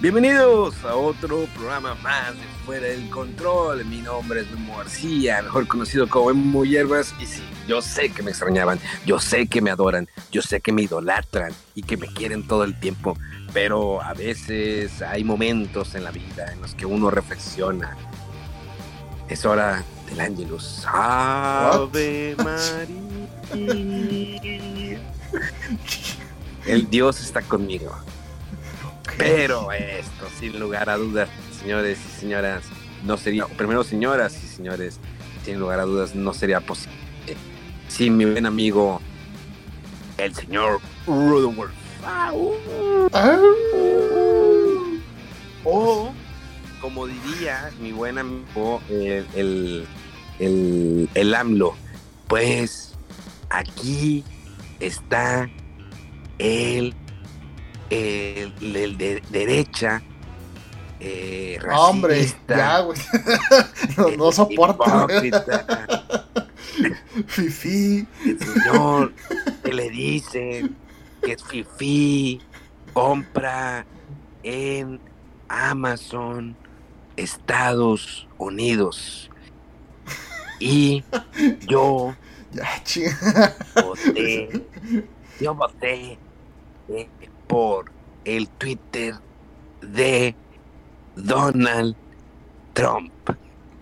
Bienvenidos a otro programa más de Fuera del Control. Mi nombre es Memo García, mejor conocido como Memo Hierbas. Y sí, yo sé que me extrañaban, yo sé que me adoran, yo sé que me idolatran y que me quieren todo el tiempo. Pero a veces hay momentos en la vida en los que uno reflexiona. Es hora del Ángelus. Ave María. El Dios está conmigo. Pero esto, sin lugar a dudas, señores y señoras, no sería, primero señoras y señores, sin lugar a dudas, no sería posible sin mi buen amigo, el señor Rudolph. O, como diría mi buen amigo, el, el, el, el AMLO, pues aquí está el el, el de derecha, eh, racista, Hombre, ya, güey. no, no soporto. Fifi. El señor que le dicen que es Fifi, compra en Amazon, Estados Unidos. Y yo ya, voté, yo voté eh, por el Twitter de Donald Trump.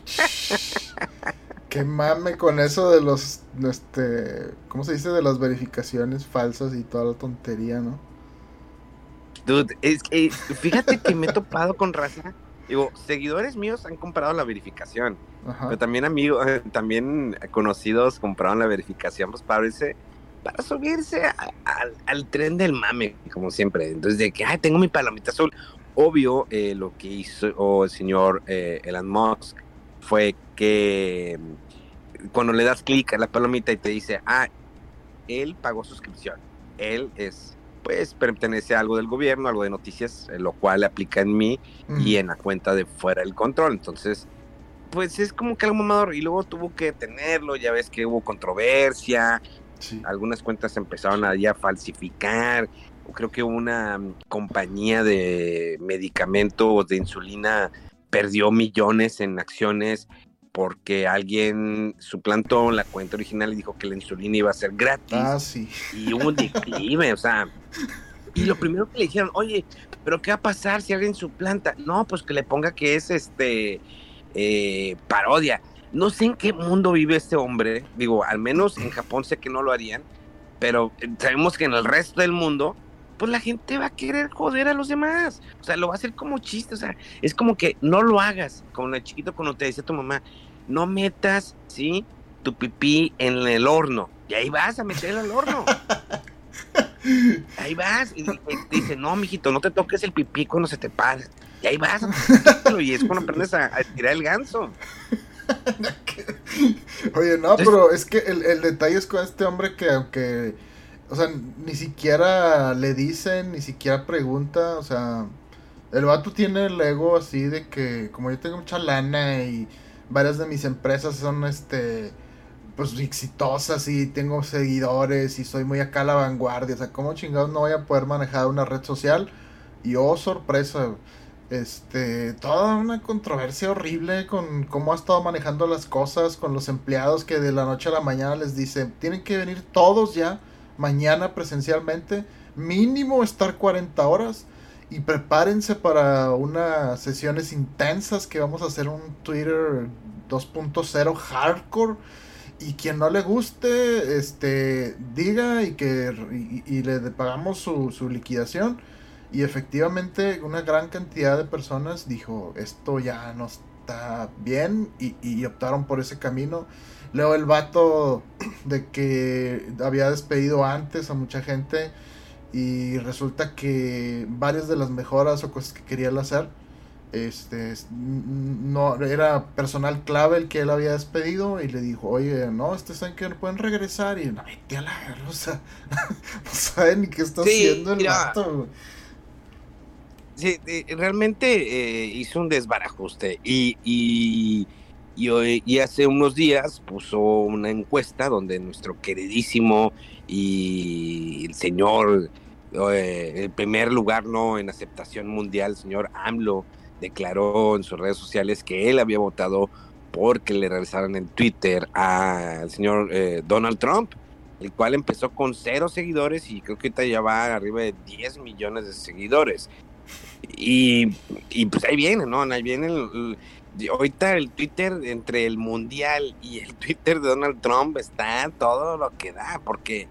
Qué mame con eso de los, este, ¿cómo se dice? De las verificaciones falsas y toda la tontería, ¿no? Dude, es que fíjate que me he topado con raza. Digo, seguidores míos han comprado la verificación. Pero también amigos, eh, también conocidos compraron la verificación pues para subirse al tren del mame, como siempre. Entonces, de que, ay, tengo mi palomita azul. Obvio, eh, lo que hizo el señor eh, Elon Musk fue que mm, cuando le das clic a la palomita y te dice, ah, él pagó suscripción, él es, pues, pertenece a algo del gobierno, algo de noticias, eh, lo cual aplica en mí y en la cuenta de fuera del control. Entonces, pues es como que algo mamador. Y luego tuvo que tenerlo, ya ves que hubo controversia, algunas cuentas empezaron a, ya falsificar. Creo que una mm, compañía de medicamentos de insulina perdió millones en acciones porque alguien suplantó la cuenta original y dijo que la insulina iba a ser gratis. Ah, sí. Y hubo un declive, o sea. Y lo primero que le dijeron, oye, ¿pero qué va a pasar si alguien suplanta? No, pues que le ponga que es este eh, parodia. No sé en qué mundo vive este hombre. Digo, al menos en Japón sé que no lo harían. Pero eh, sabemos que en el resto del mundo, pues la gente va a querer joder a los demás. O sea, lo va a hacer como chiste. O sea, es como que no lo hagas. Como el chiquito cuando te decía tu mamá, no metas, ¿sí? Tu pipí en el horno. Y ahí vas a meterlo al horno. Ahí vas. Y te dice, no, mijito, no te toques el pipí cuando se te pasa. Y ahí vas. Y es cuando aprendes a, a tirar el ganso. Oye, no, pero es que el, detalle es con este hombre que aunque, o sea, ni siquiera le dicen, ni siquiera pregunta, o sea, el vato tiene el ego así de que como yo tengo mucha lana y varias de mis empresas son este pues exitosas y tengo seguidores y soy muy acá a la vanguardia, o sea, ¿cómo chingados no voy a poder manejar una red social? Y oh, sorpresa, este, toda una controversia horrible con cómo ha estado manejando las cosas, con los empleados que de la noche a la mañana les dice, tienen que venir todos ya mañana presencialmente, mínimo estar 40 horas y prepárense para unas sesiones intensas que vamos a hacer un Twitter 2.0 hardcore y quien no le guste este diga y que y, le pagamos su, su, liquidación y efectivamente una gran cantidad de personas dijo esto ya no está bien y, y optaron por ese camino. Luego el vato de que había despedido antes a mucha gente y resulta que varias de las mejoras o cosas que quería hacer este no era personal clave el que él había despedido y le dijo oye no este saben que no pueden regresar y no vete a la rosa no saben ni qué está haciendo el vato sí, realmente eh, hizo un desbarajuste y, y, y, y hace unos días puso una encuesta donde nuestro queridísimo y el señor eh, el primer lugar no en aceptación mundial, el señor AMLO declaró en sus redes sociales que él había votado porque le regresaran en Twitter al señor eh, Donald Trump, el cual empezó con cero seguidores y creo que ahorita ya va arriba de 10 millones de seguidores. Y, pues ahí viene, ¿no? Ahí viene ahorita el Twitter entre el mundial y el Twitter de Donald Trump está todo lo que da, porque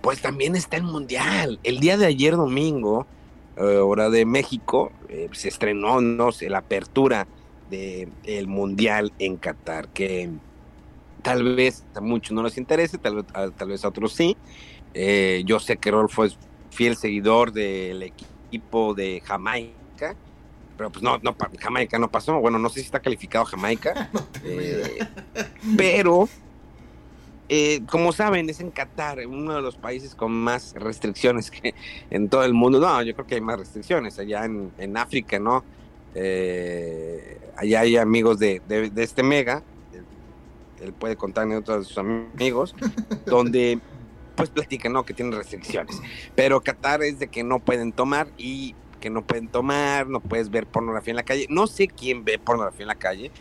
pues también está el Mundial. El día de ayer domingo, eh, hora de México, eh, se estrenó, no sé, la apertura del el Mundial en Qatar, que tal vez a muchos no les interese, tal, tal vez a otros sí. Eh, yo sé que Rolfo es fiel seguidor del equipo de Jamaica, pero pues no, no, Jamaica no pasó. Bueno, no sé si está calificado Jamaica, pero eh, como saben, es en Qatar, uno de los países con más restricciones que en todo el mundo. No, yo creo que hay más restricciones allá en, África, ¿no? Eh, allá hay amigos de, este mega, él puede contar anécdotas de sus amigos, donde pues platican, ¿no? Que tienen restricciones. Pero Qatar es de que no pueden tomar y que no pueden tomar, no puedes ver pornografía en la calle. No sé quién ve pornografía en la calle,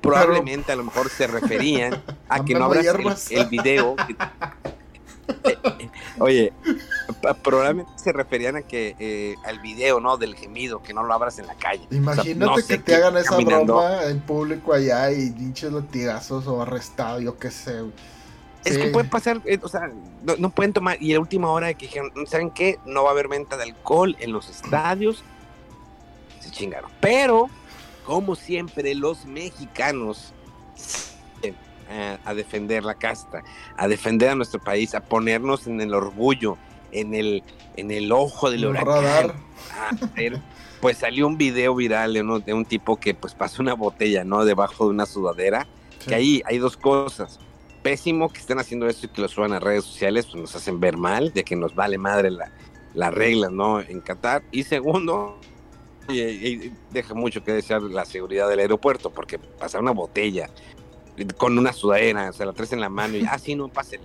probablemente a lo mejor se referían a que no abras el, video. oye, probablemente se referían a que eh, al video, ¿no? Del gemido, que no lo abras en la calle. Imagínate que te hagan esa broma en público allá y pinches latigazos o arrestado, yo qué sé. Es que puede pasar, eh, o sea, no, pueden tomar. Y la última hora de que dijeron, ¿saben qué? No va a haber venta de alcohol en los estadios. Se chingaron. Pero como siempre, los mexicanos a, defender la casta, a defender a nuestro país, a ponernos en el orgullo, en el, en el ojo del huracán. pues salió un video viral de, un tipo que pues pasó una botella, ¿no? Debajo de una sudadera. Que ahí hay dos cosas. Pésimo que estén haciendo esto y que lo suban a redes sociales, pues nos hacen ver mal, de que nos vale madre la, la regla, ¿no? En Qatar. Y segundo, deja mucho que desear la seguridad del aeropuerto, porque pasar una botella con una sudadera, o sea, la traes en la mano y así ah, no pase.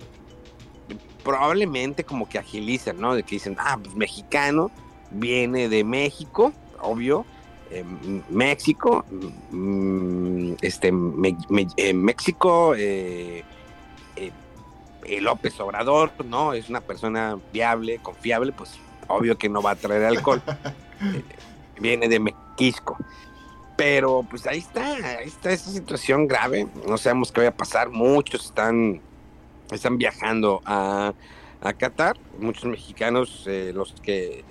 Probablemente como que agilizan, ¿no? De que dicen, ah, pues mexicano, viene de México, obvio, eh, México, mm, este, eh, México, eh, López Obrador, ¿no? Es una persona viable, confiable, pues obvio que no va a traer alcohol. viene de Mequisco. Pero pues ahí está, ahí está esa situación grave. No sabemos qué va a pasar. Muchos están, están viajando a, a Qatar. Muchos mexicanos, eh, los que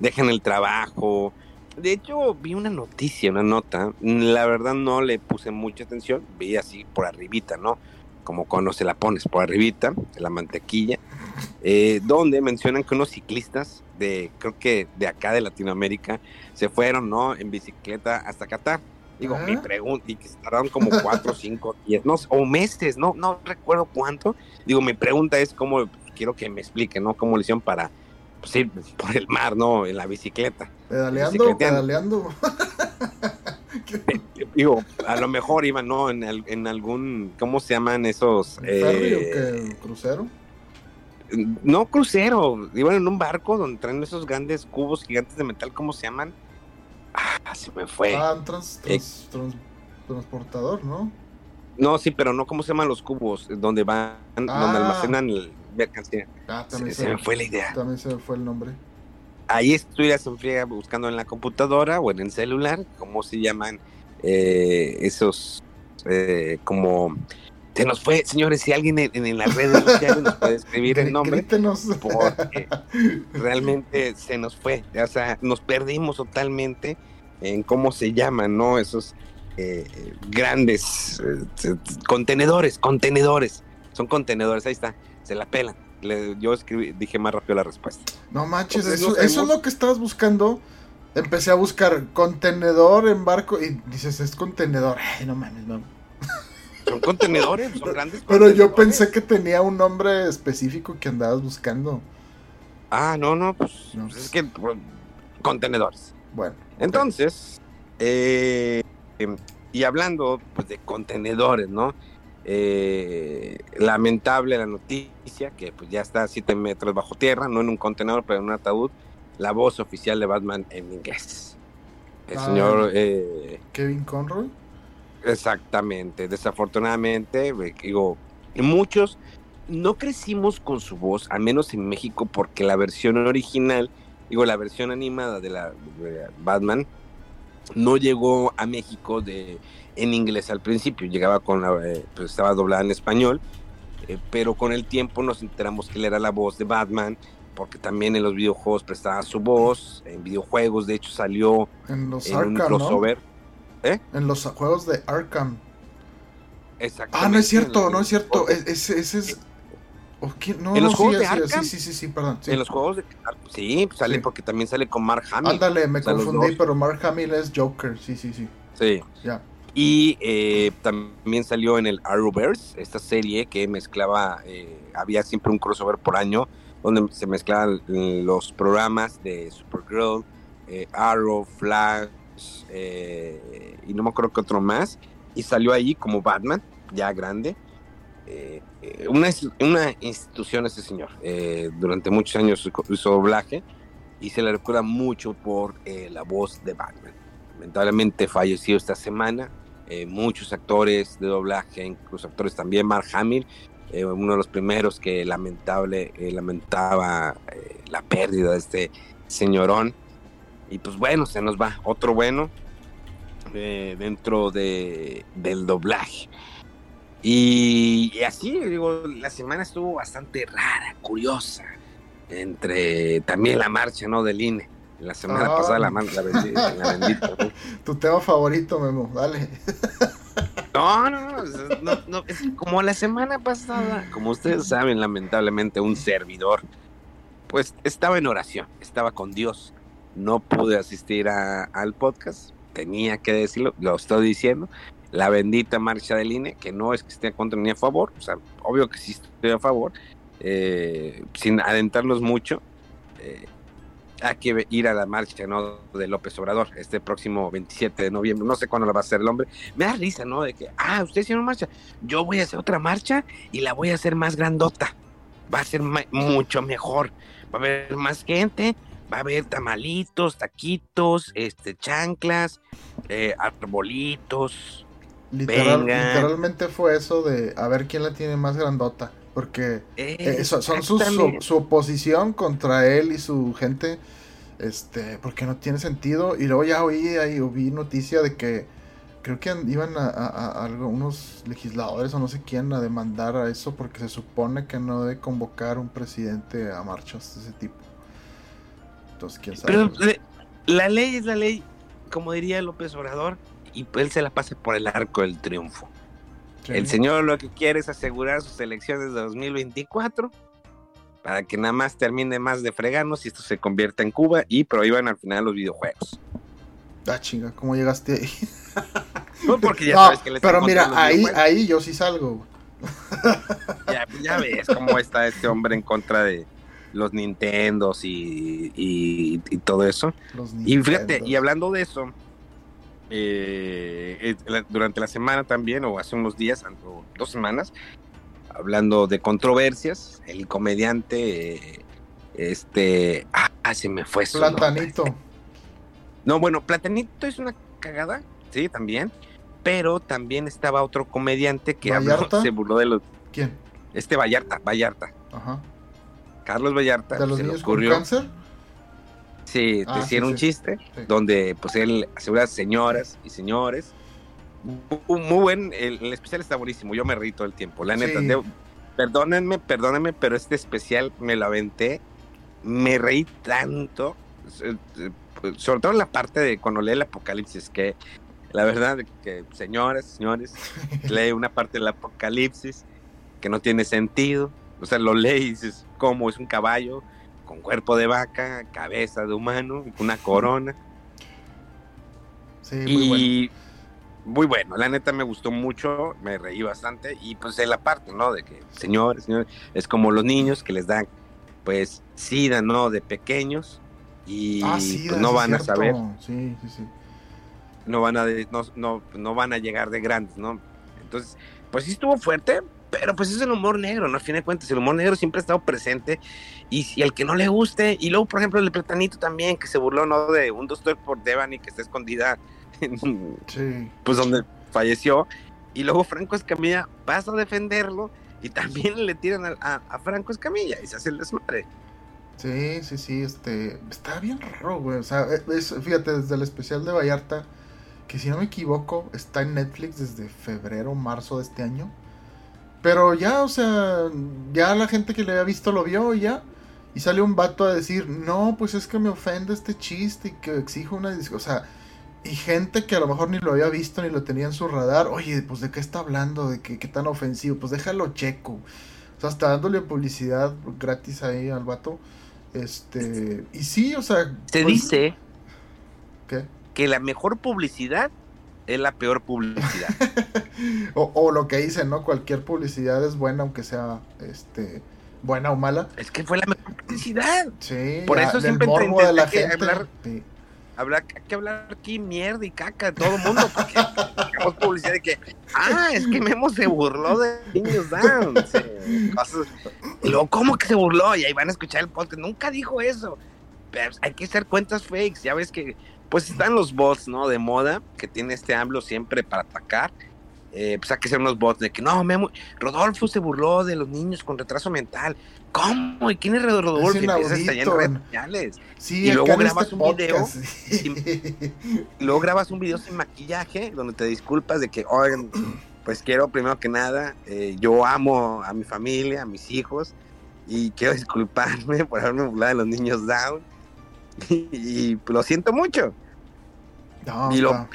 dejan el trabajo. De hecho, vi una noticia, una nota. La verdad no le puse mucha atención. Vi así por arribita, ¿no? Como cuando se la pones por arribita, la mantequilla. Eh, donde mencionan que unos ciclistas de, creo que de acá de Latinoamérica, se fueron, ¿no? En bicicleta hasta Qatar. Digo, mi pregunta, y que tardaron como cuatro, cinco, diez, no, o meses, no, no recuerdo cuánto. Digo, mi pregunta es cómo, quiero que me explique, ¿no? ¿Cómo le hicieron para pues, ir por el mar, ¿no? En la bicicleta. Pedaleando, pedaleando. Digo, a lo mejor iban, ¿no? En, en algún, ¿cómo se llaman esos? Eh, ¿Crucero? no crucero, iban en un barco donde traen esos grandes cubos gigantes de metal, ¿cómo se llaman? Ah, se me fue. Ah, eh, transportador, ¿no? No, sí, pero no, ¿cómo se llaman los cubos? Donde van, donde ah. almacenan el mercancía. Ah, también se, me fue la idea. También se me fue el nombre. Ahí estuvieras en friega buscando en la computadora o en el celular, ¿cómo se llaman eh, esos eh, como se nos fue, señores, si alguien en, las redes sociales nos puede escribir el nombre, porque realmente se nos fue, o sea, nos perdimos totalmente en cómo se llaman, ¿no? Esos eh, grandes contenedores, contenedores, son contenedores, ahí está, se la pelan. Yo escribí, dije más rápido la respuesta. No manches, eso, eso es lo que estabas buscando. Empecé a buscar contenedor en barco y dices, es contenedor. Ay, no mames, no. Son contenedores, son grandes. Pero yo pensé que tenía un nombre específico que andabas buscando. Ah, no, no, pues, pues es que pues, contenedores. Bueno. Entonces, eh, y hablando pues, de contenedores, ¿no? Eh, lamentable la noticia que pues ya está a 7 metros bajo tierra, no en un contenedor, pero en un ataúd la voz oficial de Batman en inglés. El ah, señor... Eh, Kevin Conroy. Exactamente, desafortunadamente, digo, muchos no crecimos con su voz, al menos en México, porque la versión original, digo, la versión animada de la Batman, no llegó a México de, en inglés al principio, llegaba con la, eh, pues estaba doblada en español, eh, pero con el tiempo nos enteramos que él era la voz de Batman porque también en los videojuegos prestaba su voz, en videojuegos de hecho salió en, los un crossover. ¿Eh? En los juegos de Arkham. Exactamente. Ah, no es cierto, no es cierto. Ese, es... No, en los juegos de Arkham. Sí, sí, sí, perdón. En los juegos de Sí, sale porque también sale con Mark Hamill. Ándale, me confundí, pero Mark Hamill es Joker. Sí, sí, sí. Sí. Ya. Y eh, también salió en el Arrowverse, esta serie que mezclaba, eh, había siempre un crossover por año donde se mezclaban los programas de Supergirl, eh, Arrow, Flash eh, y no me acuerdo que otro más. Y salió ahí como Batman, ya grande. Eh, una, una, institución ese señor. durante muchos años hizo doblaje y se le recuerda mucho por la voz de Batman. Lamentablemente falleció esta semana. muchos actores de doblaje, incluso actores también, Mark Hamill, eh, uno de los primeros que lamentable, eh, lamentaba eh, la pérdida de este señorón. Y pues bueno, se nos va otro bueno dentro de, del doblaje. Y, así, digo, la semana estuvo bastante rara, curiosa, entre también la marcha, ¿no? Del INE. La semana ah. pasada la, la, la bendita. Tu tema favorito, Memo, dale. No, no, no, no, es como la semana pasada, como ustedes saben, lamentablemente un servidor, pues estaba en oración, estaba con Dios, no pude asistir al podcast, tenía que decirlo, lo estoy diciendo, la bendita marcha del INE, que no es que esté contra ni a favor, o sea, obvio que sí estoy a favor, eh, sin adentrarnos mucho, eh, hay que ir a la marcha ¿no? de López Obrador este próximo 27 de noviembre. No sé cuándo la va a hacer el hombre. Me da risa, ¿no? De que, ah, usted una marcha. Yo voy a hacer otra marcha y la voy a hacer más grandota. Va a ser mucho mejor. Va a haber más gente. Va a haber tamalitos, taquitos, este, chanclas, eh, arbolitos. Literalmente fue eso de a ver quién la tiene más grandota. Porque eh, son su, su, oposición contra él y su gente. Este, porque no tiene sentido. Y luego ya oí ahí, vi noticia de que creo que iban a, a, algunos legisladores o no sé quién a demandar a eso porque se supone que no debe convocar un presidente a marchas de ese tipo. Entonces, quién sabe. Pero la ley es la ley, como diría López Obrador, y él se la pasa por el arco del triunfo. El señor lo que quiere es asegurar sus elecciones de 2024 para que nada más termine más de fregarnos y esto se convierta en Cuba y prohíban al final los videojuegos. Ah, chinga, ¿cómo llegaste ahí? No, porque ya sabes que les Pero mira, ahí, ahí yo sí salgo. Ya, ves cómo está este hombre en contra de los Nintendos y, y, todo eso. y fíjate, y hablando de eso, eh, durante la semana también, o hace unos días, o dos semanas, hablando de controversias, el comediante, este, ah, se me fue su Platanito. No, bueno, Platanito es una cagada, sí, también, pero también estaba otro comediante que se burló de los... ¿Quién? Este Vallarta, Vallarta. Ajá. Carlos Vallarta. ¿De los niños con cáncer? Sí, ah, decía un chiste donde pues él asegura señoras y señores. Muy buen, el, especial está buenísimo, yo me reí todo el tiempo, la neta. perdónenme, perdónenme, pero este especial me lo aventé, me reí tanto, sobre todo en la parte de cuando lee el apocalipsis, que la verdad que señoras, señores, lee una parte del apocalipsis que no tiene sentido, o sea, lo lee y dices, ¿cómo? Es un caballo con cuerpo de vaca, cabeza de humano, una corona. Sí, muy y muy bueno, la neta me gustó mucho, me reí bastante y pues en la parte, ¿no? De que, señores, señores, es como los niños que les dan, pues, sida, ¿no? De pequeños y ah, pues, no van a saber. Sí, sí, sí. No van a, no, no, no van a llegar de grandes, ¿no? Entonces, pues sí estuvo fuerte, pero pues es el humor negro, ¿no? A fin de cuentas, el humor negro siempre ha estado presente. Y si al que no le guste, y luego, por ejemplo, el platanito también, que se burló, ¿no? De un doctor por Devani que está escondida en, sí. pues donde falleció. Y luego Franco Escamilla pasa a defenderlo y también le tiran a, Franco Escamilla y se hace el desmadre. Sí, sí, sí, este, está bien raro, güey. O sea, fíjate, desde el especial de Vallarta, que si no me equivoco, está en Netflix desde febrero, marzo de este año. Pero ya, o sea, ya la gente que le había visto lo vio y ya. Y sale un vato a decir, no, pues es que me ofende este chiste y que exijo una. O sea, y gente que a lo mejor ni lo había visto ni lo tenía en su radar. Oye, pues de qué está hablando, de qué, qué tan ofensivo. Pues déjalo checo. O sea, está dándole publicidad gratis ahí al vato. Este. Y sí, o sea. Se pues, dice. ¿Qué? Que la mejor publicidad es la peor publicidad. o, lo que dicen, ¿no? Cualquier publicidad es buena, aunque sea este buena o mala. Es que fue la mejor publicidad. Sí, por eso siempre de la gente. Hablar, hablar, hay que hablar aquí mierda y caca de todo el mundo, porque hacemos publicidad de que, ah, es que Memo se burló de niños down. Y luego, ¿cómo que se burló? Y ahí van a escuchar el podcast. Nunca dijo eso. Pero hay que hacer cuentas fakes. Ya ves que pues están los bots, ¿no? De moda que tiene este AMLO siempre para atacar. Eh, pues hay que ser unos bots de que no, Memo, Rodolfo se burló de los niños con retraso mental. ¿Cómo? ¿Y quién es Rodolfo? Es Empieza en redes sociales. Sí, y luego grabas este un video. y luego grabas un video sin maquillaje donde te disculpas de que, oigan, pues quiero primero que nada, eh, yo amo a mi familia, a mis hijos, y quiero disculparme por haberme burlado de los niños down. y lo siento mucho y, lo,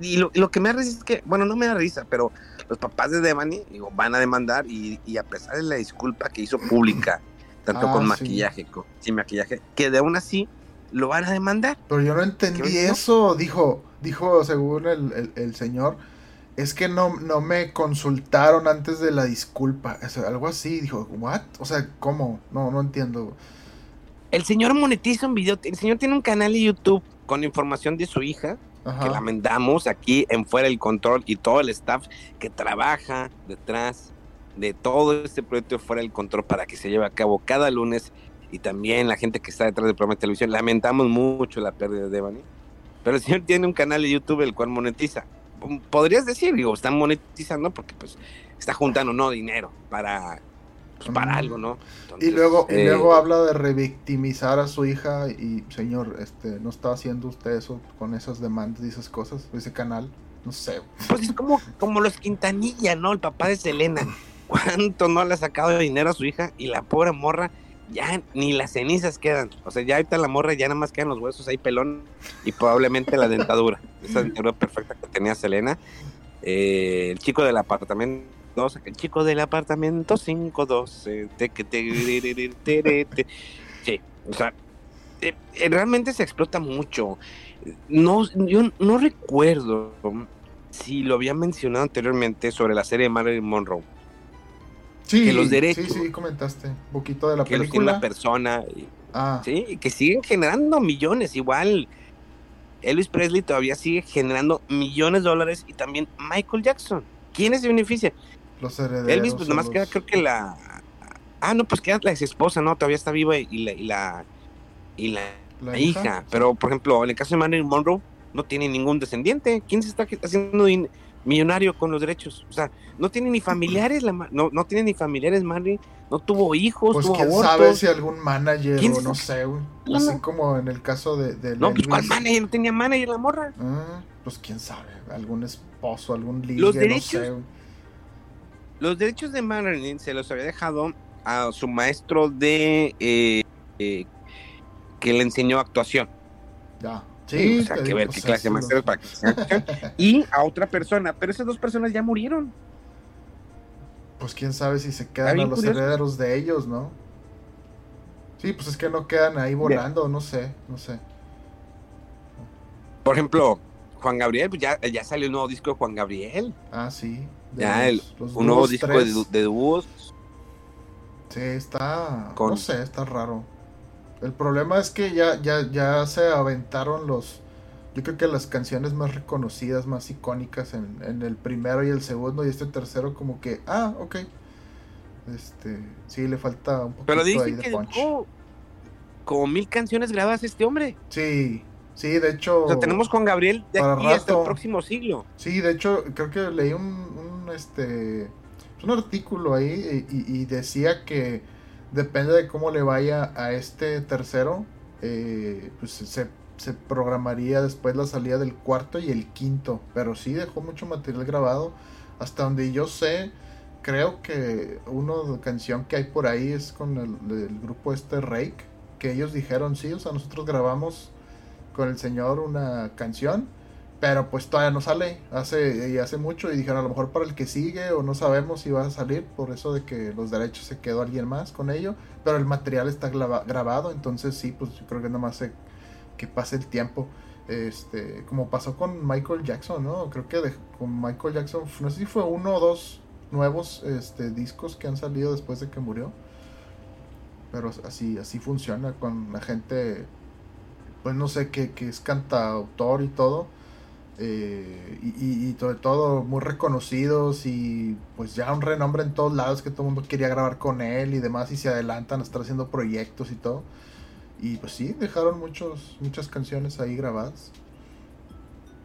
y, lo, que me da risa es que, bueno, no me da risa, pero los papás de Devani digo, van a demandar y, a pesar de la disculpa que hizo pública, tanto con ah, maquillaje, con, sin maquillaje, que de aún así lo van a demandar. Pero yo no entendí eso, dijo, dijo según el, señor, es que no, no me consultaron antes de la disculpa, algo así, dijo, ¿what? O sea, ¿cómo? No, no entiendo. El señor monetiza un video, el señor tiene un canal de YouTube con información de su hija, que la mandamos aquí en Fuera el Control y todo el staff que trabaja detrás de todo este proyecto Fuera el Control para que se lleve a cabo cada lunes y también la gente que está detrás del programa de televisión. Lamentamos mucho la pérdida de Devani, pero el señor tiene un canal de YouTube el cual monetiza. Podrías decir, digo, están monetizando porque pues está juntando no dinero para pues, para algo, ¿no? y luego, y luego eh, habla de revictimizar a su hija y, señor, este, ¿no está haciendo usted eso con esas demandas y esas cosas? Ese canal, no sé. Pues es como, como los Quintanilla, ¿no? El papá de Selena. ¿Cuánto no le ha sacado de dinero a su hija? Y la pobre morra, ya ni las cenizas quedan. O sea, ya ahorita la morra ya nada más quedan los huesos ahí pelón y probablemente la dentadura. Esa dentadura perfecta que tenía Selena. Eh, el chico del apartamento el chico del apartamento 512. sí, o sea, eh, eh, realmente se explota mucho. No, yo no recuerdo si lo había mencionado anteriormente sobre la serie de Marilyn Monroe. Sí, que los derechos. Sí, sí, comentaste un poquito de la que película. Que la persona. ah. Sí, que siguen generando millones. Igual, Elvis Presley todavía sigue generando millones de dólares y también Michael Jackson. ¿Quiénes se benefician? Los herederos. Elvis, pues nomás queda, creo que la. Ah, no, pues queda la ex esposa, ¿no? Todavía está viva y la. Y la, y la, hija? Pero, por ejemplo, en el caso de Marilyn Monroe, no tiene ningún descendiente. ¿Quién se está haciendo millonario con los derechos. O sea, no tiene ni familiares, la, no, no tiene ni familiares, Marley. No tuvo hijos, pues tuvo quién abortos. sabe si algún manager o no sé, güey. Así como en el caso de, de No, pues ¿cuál manager? No tenía manager la morra. Ah, pues quién sabe, algún esposo, algún ligue, Los no derechos- sé, güey. Los derechos de Marilyn se los había dejado a su maestro de eh, eh, que le enseñó actuación. Ya. Sí, Sí, o sea, que ver qué clase de así maestro lo- es para que. Y a otra persona, pero esas dos personas ya murieron. Pues quién sabe si se quedan a los curioso. herederos de ellos, ¿no? Sí, pues es que no quedan ahí volando, no sé, no sé. Por ejemplo, Juan Gabriel, pues ya, ya salió un nuevo disco de Juan Gabriel. Ah, sí. Ya, el- los un nuevo disco de, de dúos. Sí, está. Con- No sé, está raro. El problema es que ya, ya, ya se aventaron los. Yo creo que las canciones más reconocidas, más icónicas en, en el primero y el segundo, y este tercero, como que. Ah, ok. Este. Sí, le falta un poquito Pero dicen de que punch. dejó como mil canciones grabadas este hombre. Sí, sí, de hecho. O sea, tenemos Juan Gabriel de aquí hasta el próximo siglo. Sí, de hecho, creo que leí un, un, este un artículo ahí y, decía que depende de cómo le vaya a este tercero, eh, pues se, se programaría después la salida del cuarto y el quinto. Pero sí dejó mucho material grabado. Hasta donde yo sé, creo que una canción que hay por ahí es con el, el grupo este Rake, que ellos dijeron, sí, o sea, nosotros grabamos con el señor una canción pero pues todavía no sale, hace, y hace mucho y dijeron a lo mejor para el que sigue o no sabemos si va a salir por eso de que los derechos se quedó alguien más con ello, pero el material está grabado, entonces sí, pues yo creo que nada más se- que pase el tiempo, este, como pasó con Michael Jackson, ¿no? Creo que con Michael Jackson, no sé si fue uno o dos nuevos este, discos que han salido después de que murió, pero así, así funciona con la gente, pues no sé, que, que es cantautor y todo eh, y, y- sobre todo muy reconocidos y pues ya un renombre en todos lados que todo el mundo quería grabar con él y demás y se adelantan a estar haciendo proyectos y todo. Y pues sí, dejaron muchos, muchas canciones ahí grabadas.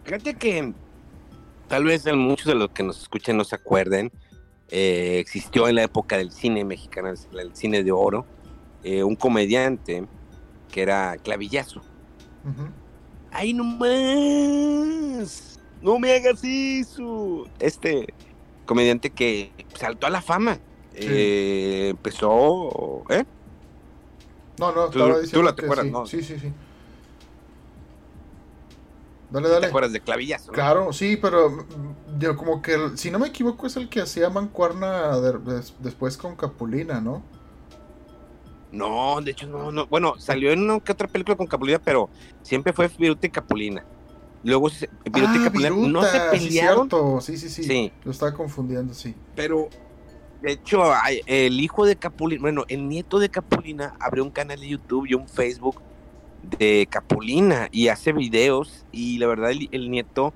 Fíjate que tal vez muchos de los que nos escuchen no se acuerden, eh, existió en la época del cine mexicano, el, cine de oro, eh, un comediante que era Clavillazo. Ujú. ¡Ay, no más! ¡No me hagas eso! Este comediante que saltó a la fama. Eh, empezó. ¿Eh? No, no, Tú- tú la te acuerdas, sí. ¿no? sí, sí, sí. Dale, ¿Te dale. acuerdas de Clavillazo? no? Claro, sí, pero mm, yo como que, si no me equivoco, es el que hacía mancuerna de- des- después con Capulina, ¿no? No, de hecho, no, no. Bueno, salió en una que otra película con Capulina, pero siempre fue Viruta y Capulina. Luego, Viruta y Ah, Capulina no se sí, pelearon. Sí, sí, sí, Sí. Lo estaba confundiendo, sí. pero de hecho, el hijo de Capulina, bueno, el nieto de Capulina abrió un canal de YouTube y un Facebook de Capulina y hace videos. Y la verdad, el, el nieto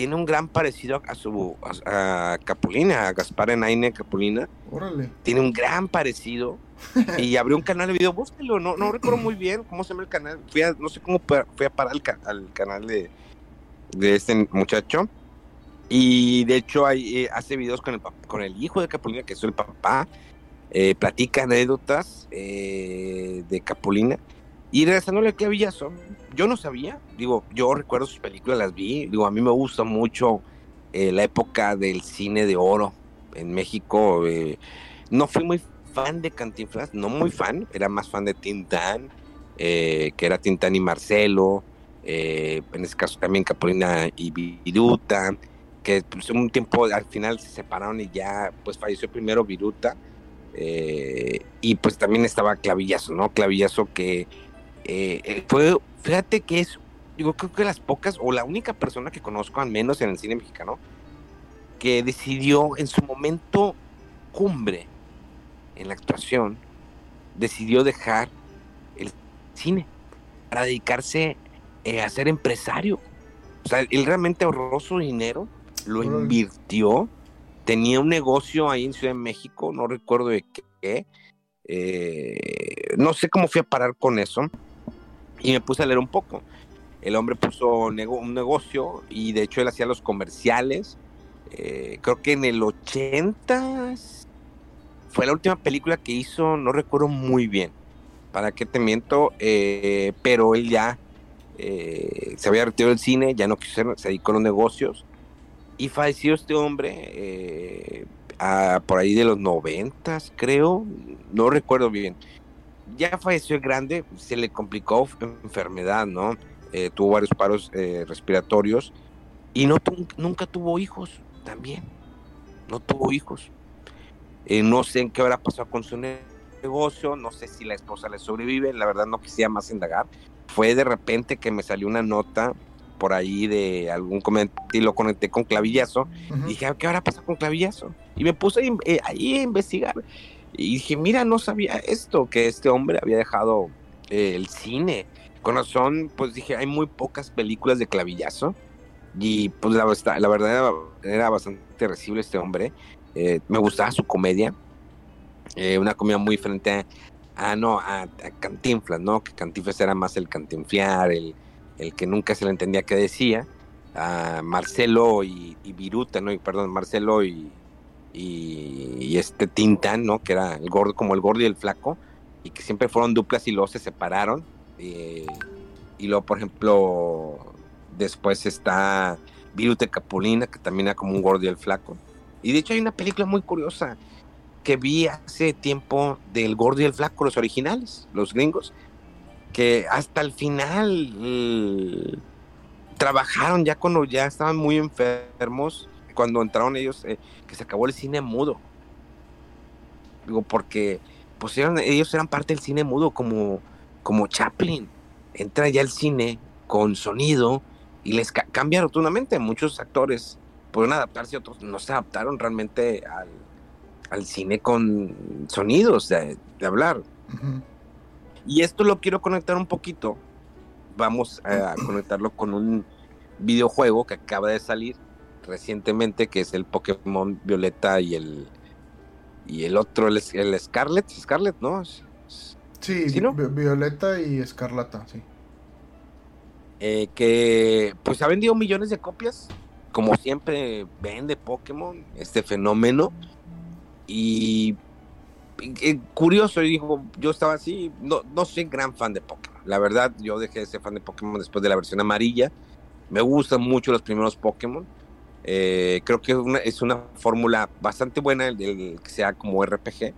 tiene un gran parecido a su a, a Capulina, a Gaspar Enaine Capulina. Órale. tiene un gran parecido. Y abrió un canal de video, búsquelo, no, no recuerdo muy bien cómo se llama el canal, fui a- no sé cómo fui a parar al, ca- al canal de, de este muchacho. Y de hecho hay, eh, hace videos con el, con el hijo de Capulina, que es el papá, eh, platica anécdotas eh, de Capulina y regresándole a Clavillazo, yo no sabía, digo, yo recuerdo sus películas, las vi, digo, a mí me gusta mucho eh, la época del cine de oro en México, eh, no fui muy fan de Cantinflas, no muy fan, era más fan de Tintán, eh, que era Tintán y Marcelo, en este caso también Capulina y Viruta, que pues, un tiempo al final se separaron y ya pues falleció primero Viruta, y pues también estaba Clavillazo, ¿no? Clavillazo que eh, eh, fue, fíjate que es, digo, creo que las pocas, o la única persona que conozco, al menos en el cine mexicano, que decidió en su momento cumbre en la actuación, decidió dejar el cine para dedicarse eh, a ser empresario. O sea, él realmente ahorró su dinero, lo invirtió, tenía un negocio ahí en Ciudad de México, no recuerdo de qué, eh, no sé cómo fui a parar con eso, y me puse a leer un poco. El hombre puso nego- un negocio y de hecho él hacía los comerciales eh, creo que en el 80 fue la última película que hizo, no recuerdo muy bien, para qué te miento, eh, pero él ya eh, se había retirado del cine, ya no quiso se dedicó a los negocios y falleció este hombre por ahí de los noventas, creo, no recuerdo bien. Ya falleció grande, se le complicó enfermedad, ¿no? Eh, tuvo varios paros eh, respiratorios y no nunca tuvo hijos también. No tuvo hijos. Eh, no sé en qué habrá pasado con su negocio, no sé si la esposa le sobrevive, la verdad no quisiera más indagar. Fue de repente que me salió una nota por ahí de algún comentario y lo conecté con Clavillazo. y dije, ah, ¿qué habrá pasado con Clavillazo? Y me puse ahí a investigar. Y dije, mira, no sabía esto, que este hombre había dejado el cine con razón, pues dije, hay muy pocas películas de clavillazo. Y pues la, verdad era, bastante recible este hombre. Eh, me gustaba su comedia. Eh, una comedia muy diferente a, no, a, Cantinflas, ¿no? Que Cantinflas era más el cantinflar, el, el que nunca se le entendía qué decía. A Marcelo y, Viruta, ¿no? Y, perdón, Marcelo y, y, este Tintán, ¿no? Que era el gordo, como el gordo y el flaco. Y que siempre fueron duplas y luego se separaron eh, y luego, por ejemplo, después está Virute Capulina, que también era como un gordo y el flaco. Y de hecho hay una película muy curiosa que vi hace tiempo del gordo y el flaco, los originales, los gringos, que hasta el final mm, trabajaron ya cuando ya estaban muy enfermos, cuando entraron ellos, eh, que se acabó el cine mudo. Digo, porque pues ellos eran parte del cine mudo como como Chaplin. Entra ya al cine con sonido y les cambia rotundamente. Muchos actores pueden adaptarse, otros no se adaptaron realmente al, cine con sonidos de, hablar. Y esto lo quiero conectar un poquito. Vamos a conectarlo con un videojuego que acaba de salir recientemente, que es el Pokémon Violeta y el y el otro, el, el Scarlet, Scarlet, ¿no? Sí, Violeta y Escarlata, sí. Eh, que pues ha vendido millones de copias, como siempre vende Pokémon, este fenómeno. Y, curioso, dijo, yo estaba así, no, no soy gran fan de Pokémon. La verdad, yo dejé de ser fan de Pokémon después de la versión amarilla. Me gustan mucho los primeros Pokémon. Eh, creo que es una, fórmula bastante buena el, el, que sea como RPG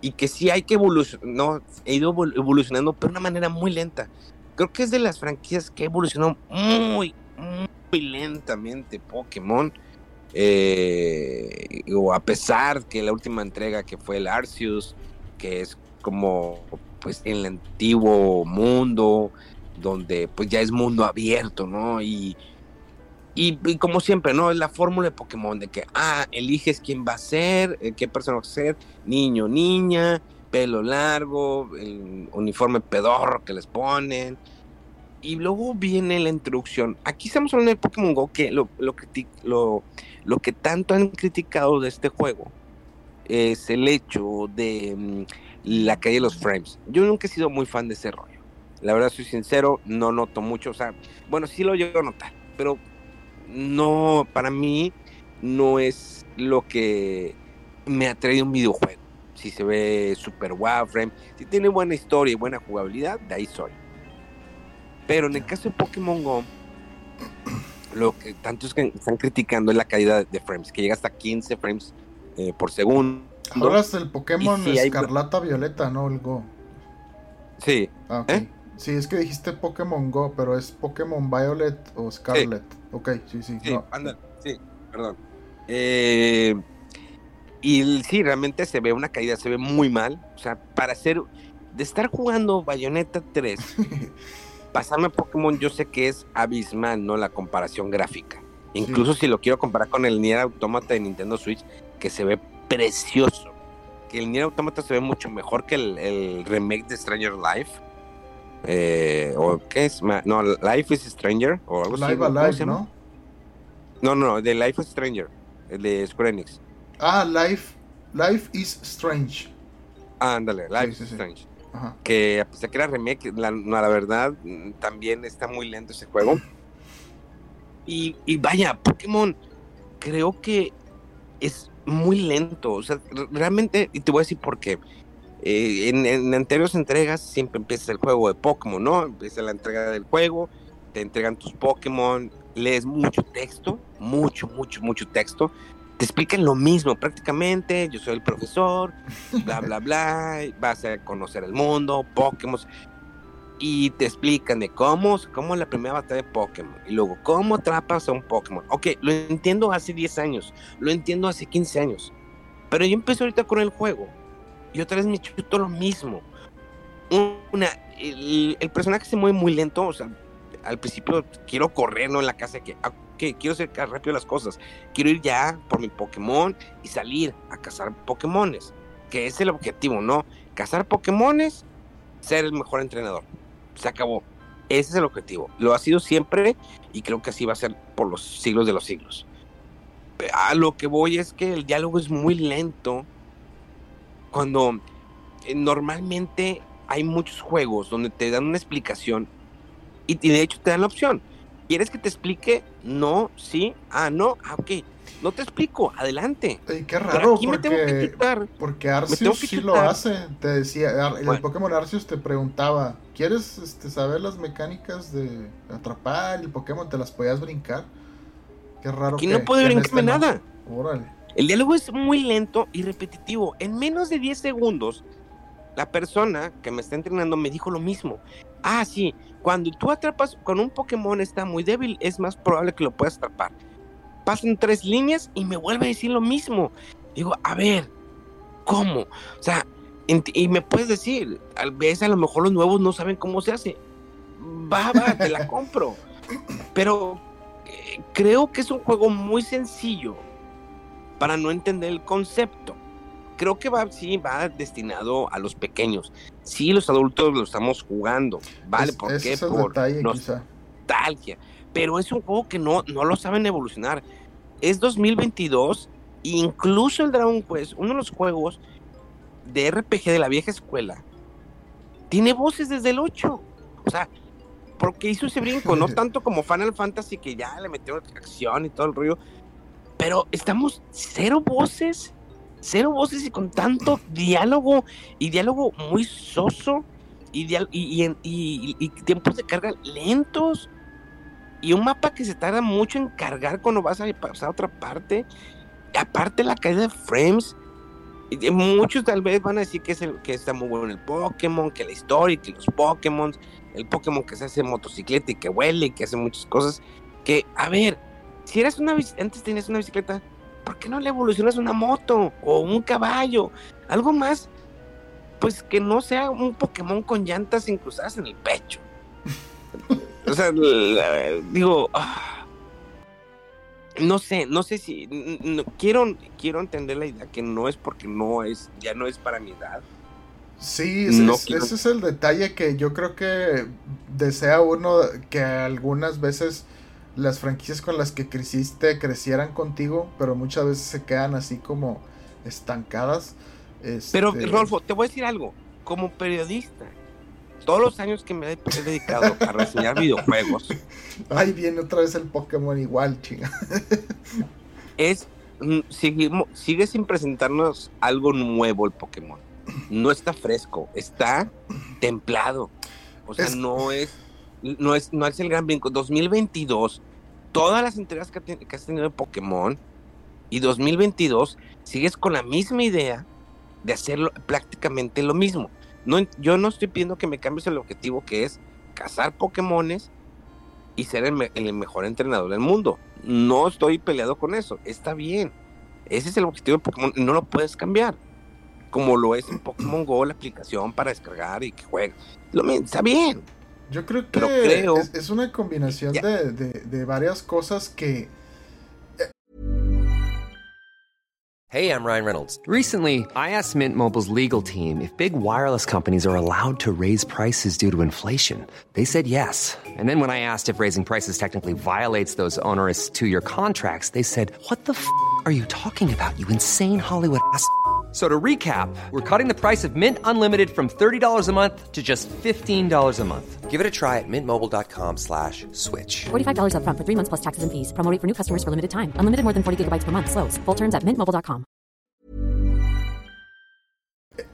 y que sí hay que evolucionar, no, he ido evolucionando, pero de una manera muy lenta. Creo que es de las franquicias que evolucionó muy, muy lentamente Pokémon. Eh, o a pesar que la última entrega que fue el Arceus, que es como pues en el antiguo mundo, donde pues ya es mundo abierto, ¿no? Y, y, como siempre, ¿no? Es la fórmula de Pokémon de que, ah, eliges quién va a ser, eh, qué persona va a ser, niño, niña, pelo largo, el uniforme pedorro que les ponen. Y luego viene la introducción. Aquí estamos hablando de Pokémon Go, que lo, lo, lo, lo que tanto han criticado de este juego es el hecho de mm, la caída de los frames. Yo nunca he sido muy fan de ese rollo. La verdad, soy sincero, no noto mucho. O sea, bueno, sí lo llego notar, pero no, para mí, no es lo que me atrae un videojuego. Si se ve super wow frame, si tiene buena historia y buena jugabilidad, de ahí soy. Pero en el caso de Pokémon Go, lo que tantos están criticando es la calidad de frames, que llega hasta 15 frames eh, por segundo. Ahora es el Pokémon Escarlata Violeta, ¿no? El Go. Sí. Ah, ¿Eh? Sí, es que dijiste Pokémon Go, pero es Pokémon Violet o Scarlet. Ok, sí, sí. Sí, sí, perdón. Eh, y sí, realmente se ve una caída, se ve muy mal. O sea, para hacer. De estar jugando Bayonetta 3, pasarme a Pokémon, yo sé que es abismal, ¿no? La comparación gráfica. Incluso si lo quiero comparar con el Nier Automata de Nintendo Switch, que se ve precioso. Que el Nier Automata se ve mucho mejor que el remake de Stranger Life eh, o qué es, no, Life is Stranger o algo Live Alive, ¿no? No, no, de Life is Stranger, el de Square Enix. Ah, Life, Life is Strange. Ah, ándale, Life is Strange. Que a pesar que era remake, la, no, la verdad, también está muy lento ese juego. Y, y vaya, Pokémon creo que es muy lento. O sea, realmente, y te voy a decir por qué. Eh, en, anteriores entregas siempre empieza el juego de Pokémon, ¿no? Empieza la entrega del juego, te entregan tus Pokémon, lees mucho texto, mucho, mucho, mucho texto. Te explican lo mismo prácticamente, yo soy el profesor, bla, bla, bla, vas a conocer el mundo, Pokémon y te explican de cómo, cómo la primera batalla de Pokémon y luego cómo atrapas a un Pokémon. Ok, lo entiendo hace 10 años, lo entiendo hace 15 años, pero yo empecé ahorita con el juego y otra vez me chuto lo mismo. Una, el, personaje se mueve muy lento, o sea, al principio quiero correr, ¿no? En la casa, que, que quiero hacer rápido las cosas, quiero ir ya por mi Pokémon y salir a cazar Pokémones, que es el objetivo, ¿no? Cazar Pokémones, ser el mejor entrenador se acabó. Ese es el objetivo. Lo ha sido siempre y creo que así va a ser por los siglos de los siglos. A lo que voy es que el diálogo es muy lento cuando eh, normalmente hay muchos juegos donde te dan una explicación y, de hecho te dan la opción. ¿Quieres que te explique? No, sí, ah, no, ah, ok no te explico, adelante. qué raro, porque, porque Arceus sí lo hace. Te decía, el Pokémon Arceus te preguntaba, ¿quieres este, saber las mecánicas de atrapar? el Pokémon te las podías brincar. Qué raro. Aquí no puede brincarme este nada. Órale. El diálogo es muy lento y repetitivo. En menos de 10 segundos, la persona que me está entrenando me dijo lo mismo. Ah, sí, cuando tú atrapas con un Pokémon está muy débil, es más probable que lo puedas atrapar pasan tres líneas y me vuelve a decir lo mismo. Digo, a ver, ¿cómo? O sea, y me puedes decir, a veces a lo mejor los nuevos no saben cómo se hace. Va, va, te la compro. Pero eh, creo que es un juego muy sencillo para no entender el concepto. Creo que va, sí, va destinado a los pequeños. Sí, los adultos lo estamos jugando. ¿Vale? ¿Por qué? Por nostalgia pero es un juego que no, no lo saben evolucionar. Es 2022 e incluso el Dragon Quest, uno de los juegos de RPG de la vieja escuela, tiene voces desde el 8. O sea, porque hizo ese brinco, no tanto como Final Fantasy que ya le metió acción y todo el rollo, pero estamos cero voces, cero voces y con tanto diálogo y diálogo muy soso y, y, tiempos de carga lentos y un mapa que se tarda mucho en cargar cuando vas a pasar a otra parte. aparte la caída de frames. Muchos tal vez van a decir que, es que está muy bueno el Pokémon, que la historia, que los Pokémon, el Pokémon que se hace motocicleta y que huele y que hace muchas cosas. Que, a ver, si eras una antes tenías una bicicleta, ¿por qué no le evolucionas una moto o un caballo? Algo más, pues que no sea un Pokémon con llantas incrustadas en el pecho. O sea, digo, ah, no sé, no sé si quiero quiero entender la idea que no es porque no es ya no es para mi edad. Sí, ese, es el detalle que yo creo que desea uno que algunas veces las franquicias con las que creciste crecieran contigo, pero muchas veces se quedan así como estancadas. Pero este Rolfo, te voy a decir algo, como periodista, todos los años que me he dedicado a reseñar videojuegos. Ay, viene otra vez el Pokémon igual, chinga. es. Mm, sigue sin presentarnos algo nuevo el Pokémon. No está fresco, está templado. O sea, no es. No es, no es el gran brinco. 2022, todas las entregas que, has tenido de Pokémon y 2022 sigues con la misma idea de hacerlo prácticamente lo mismo. No, yo no estoy pidiendo que me cambies el objetivo que es cazar Pokémones y ser el, mejor entrenador del mundo. No estoy peleado con eso. Está bien. Ese es el objetivo de Pokémon. No lo puedes cambiar. Como lo es en Pokémon Go, la aplicación para descargar y que juegues. Lo, está bien. Yo creo que es, una combinación de, de varias cosas que Hey, I'm Ryan Reynolds. Recently, I asked Mint Mobile's legal team if big wireless companies are allowed to raise prices due to inflation. They said yes. And then when I asked if raising prices technically violates those onerous two year contracts, they said, What the f are you talking about, you insane Hollywood ass? So to recap, we're cutting the price of Mint Unlimited from $30 a month to just $15 a month. Give it a try at mintmobile.com slash switch. $45 up front for three months plus taxes and fees. Promo for new customers for limited time. Unlimited more than 40 gigabytes per month. Slows. Full terms at mintmobile.com.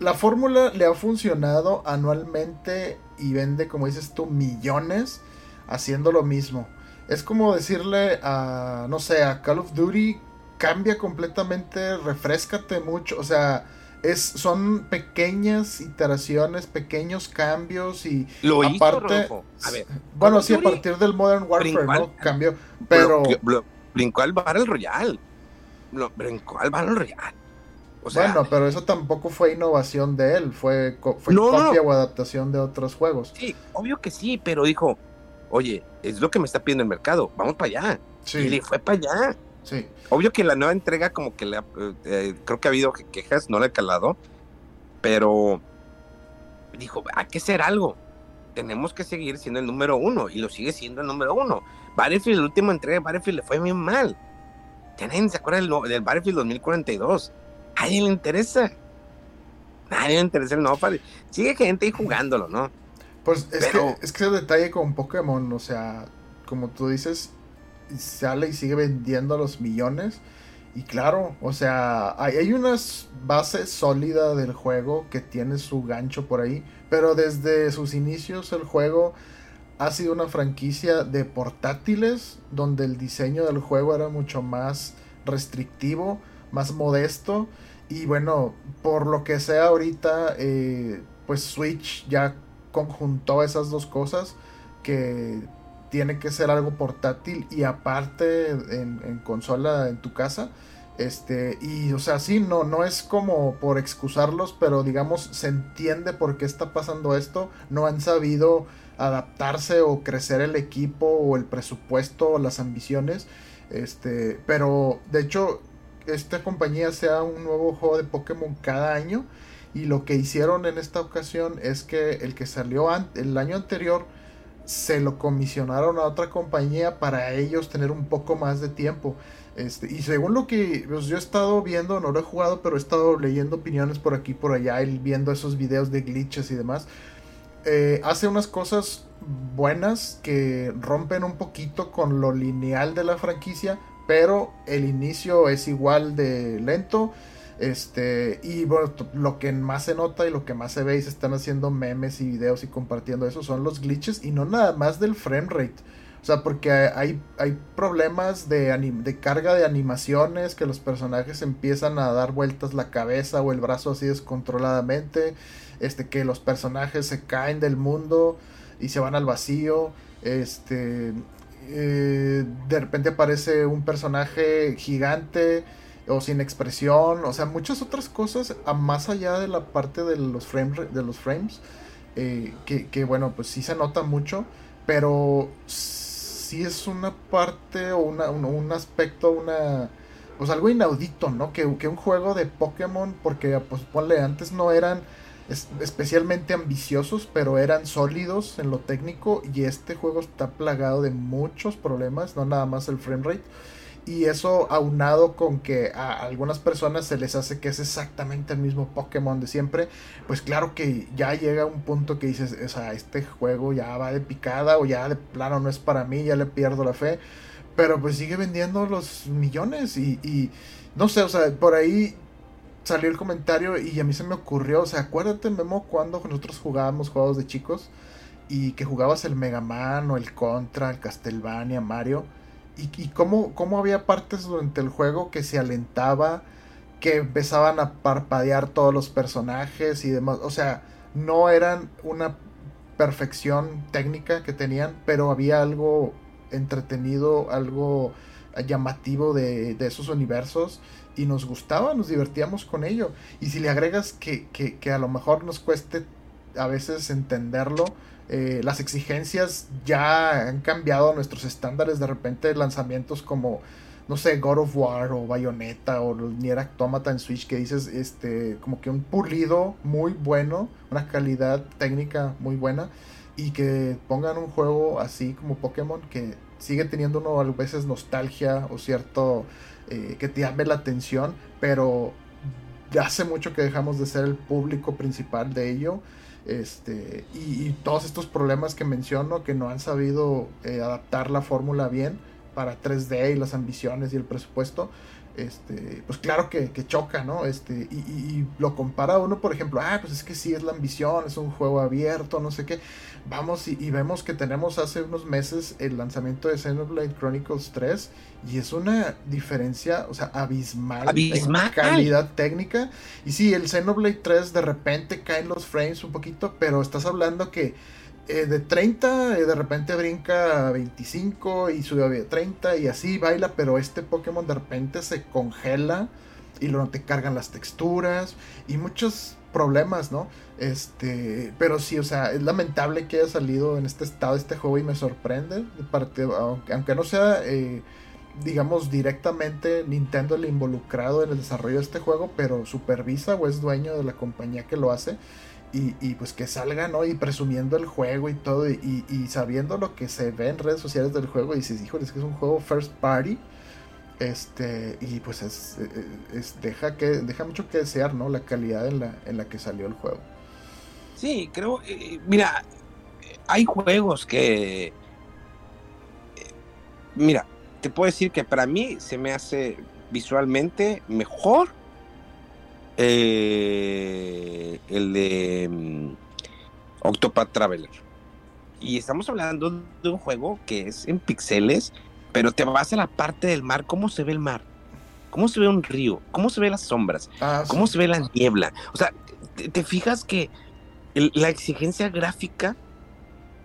La fórmula le ha funcionado anualmente y vende, como dices tú, millones haciendo lo mismo. Es como decirle a, no sé, a Call of Duty cambia completamente, refrescate mucho, o sea, es, son pequeñas iteraciones, pequeños cambios y lo aparte, hizo, A ver, bueno, sí, a partir del Modern Warfare, ¿no? Cambió, pero... brincó al Battle Royale, brincó al Battle Royale. O sea, bueno, pero eso tampoco fue innovación de él, fue, fue copia o adaptación de otros juegos. Sí, obvio que sí, pero dijo, oye, es lo que me está pidiendo el mercado, vamos para allá. Sí. Y le fue para allá. Sí. Obvio que la nueva entrega como que le eh, eh, creo que ha habido quejas, no le he calado, pero dijo, hay que hacer algo. Tenemos que seguir siendo el número uno y lo sigue siendo el número uno. Battlefield, la última entrega de Battlefield le fue muy mal. ¿Tienen, se acuerdan del, del Battlefield 2042? A nadie le interesa. A nadie le interesa el nuevo Sigue gente ahí jugándolo, ¿no? Pues es, que, es que el detalle con Pokémon, o sea, como tú dices, sale y sigue vendiendo a los millones. Y claro, o sea, hay, hay una base sólida del juego que tiene su gancho por ahí. Pero desde sus inicios el juego ha sido una franquicia de portátiles donde el diseño del juego era mucho más restrictivo, más modesto. Y bueno, por lo que sea ahorita, eh, pues Switch ya conjuntó esas dos cosas que tiene que ser algo portátil y aparte en, consola en tu casa. Este, y o sea, sí, no, no es como por excusarlos, pero digamos, se entiende por qué está pasando esto. No han sabido adaptarse o crecer el equipo o el presupuesto o las ambiciones. Este, pero de hecho, esta compañía sea un nuevo juego de Pokémon cada año. Y lo que hicieron en esta ocasión es que el que salió el año anterior se lo comisionaron a otra compañía para ellos tener un poco más de tiempo. Este, y según lo que pues, yo he estado viendo, no lo he jugado, pero he estado leyendo opiniones por aquí por allá y viendo esos videos de glitches y demás. Eh, hace unas cosas buenas que rompen un poquito con lo lineal de la franquicia, pero el inicio es igual de lento este, y bueno, lo que más se nota y lo que más se ve y se están haciendo memes y videos y compartiendo eso son los glitches y no nada más del frame rate. O sea, porque hay, hay problemas de, de carga de animaciones, que los personajes empiezan a dar vueltas la cabeza o el brazo así descontroladamente, este, que los personajes se caen del mundo y se van al vacío, este, eh, de repente aparece un personaje gigante o sin expresión, o sea, muchas otras cosas a más allá de la parte de los, frames de los frames, eh, que, bueno, pues sí se nota mucho, pero sí es una parte o una, un, aspecto, una... Pues algo inaudito, ¿no? Que, que un juego de Pokémon, porque pues ponle, antes no eran especialmente ambiciosos, pero eran sólidos en lo técnico y este juego está plagado de muchos problemas, no nada más el frame rate. Y eso aunado con que a algunas personas se les hace que es exactamente el mismo Pokémon de siempre, pues claro que ya llega un punto que dices, o sea, este juego ya va de picada o ya de plano no es para mí, ya le pierdo la fe. Pero pues sigue vendiendo los millones y, no sé, o sea, por ahí salió el comentario y a mí se me ocurrió, o sea, acuérdate Memo cuando nosotros jugábamos juegos de chicos y que jugabas el Mega Man o el Contra, el Castlevania, Mario y, y cómo, cómo, había partes durante el juego que se alentaba, que empezaban a parpadear todos los personajes y demás. O sea, no eran una perfección técnica que tenían, pero había algo entretenido, algo llamativo de, de esos universos y nos gustaba, nos divertíamos con ello. Y si le agregas que, que, que a lo mejor nos cueste a veces entenderlo, eh, las exigencias ya han cambiado nuestros estándares. De repente, lanzamientos como, no sé, God of War o Bayonetta o Nier Automata en Switch, que dices, este, como que un pulido muy bueno, una calidad técnica muy buena, y que pongan un juego así como Pokémon que sigue teniendo uno a veces nostalgia o cierto eh, que te llame la atención, pero hace mucho que dejamos de ser el público principal de ello. Este, y, todos estos problemas que menciono que no han sabido eh, adaptar la fórmula bien para 3D y las ambiciones y el presupuesto, este, pues claro que, choca, ¿no? Este, y, lo compara uno, por ejemplo, ah, pues es que sí es la ambición, es un juego abierto, no sé qué. Vamos y, vemos que tenemos hace unos meses el lanzamiento de Xenoblade Chronicles 3 y es una diferencia, o sea, abismal, abismal. en calidad técnica. Y sí, el Xenoblade 3 de repente caen los frames un poquito, pero estás hablando que eh, de 30, eh, de repente brinca a 25 y sube a 30 y así baila, pero este Pokémon de repente se congela y luego te cargan las texturas y muchos problemas, ¿no? Este, pero sí, o sea, es lamentable que haya salido en este estado este juego y me sorprende, parte, aunque, no sea, eh, digamos, directamente Nintendo el involucrado en el desarrollo de este juego, pero supervisa o es dueño de la compañía que lo hace. Y, pues que salga, ¿no? Y presumiendo el juego y todo, y, sabiendo lo que se ve en redes sociales del juego, y dices, híjole, es que es un juego first party. Este, y pues es, es, deja que deja mucho que desear, ¿no? La calidad en la, en la que salió el juego. Sí, creo, eh, mira, hay juegos que, eh, mira, te puedo decir que para mí se me hace visualmente mejor eh, el de um, Octopath Traveler. Y estamos hablando de un juego que es en pixeles, pero te vas a la parte del mar, cómo se ve el mar, cómo se ve un río, cómo se ve las sombras, ah, cómo se ve la niebla. O sea, te, fijas que la exigencia gráfica,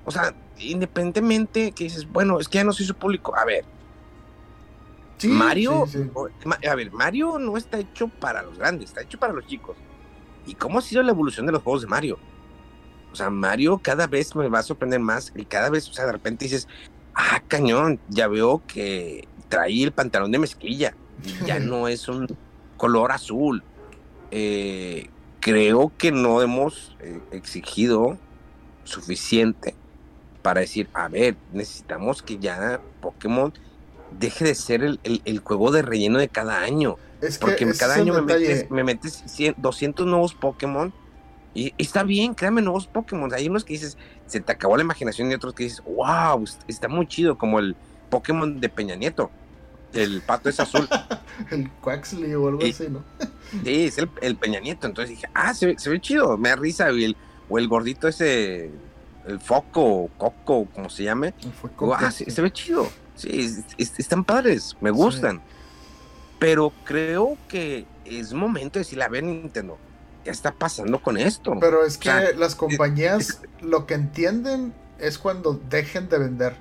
o sea, independientemente que dices, bueno, es que ya no soy su público. A ver, Mario, a ver, Mario no está hecho para los grandes, está hecho para los chicos. ¿Y cómo ha sido la evolución de los juegos de Mario? O sea, Mario cada vez me va a sorprender más y cada vez, o sea, de repente dices, ah, cañón, ya veo que traí el pantalón de mezquilla, ya no es un color azul. Eh, creo que no hemos eh, exigido suficiente para decir, a ver, necesitamos que ya Pokémon deje de ser el, juego de relleno de cada año. porque cada año me metes, me metes, 200 nuevos Pokémon. Y, está bien, créame nuevos Pokémon. Hay unos que dices, se te acabó la imaginación y otros que dices, wow, está muy chido, como el Pokémon de Peña Nieto. El pato es azul. el Quaxley o algo así, ¿no? sí, es el, Peña Nieto. Entonces dije, ah, se, ve chido, me da risa. el, o el gordito ese, el foco, coco, como se llame. ah, se ve chido. Sí, están padres, me gustan. Pero creo que es momento de decirle, a ver, Nintendo, ¿qué está pasando con esto? Pero es que las compañías lo que entienden es cuando dejen de vender.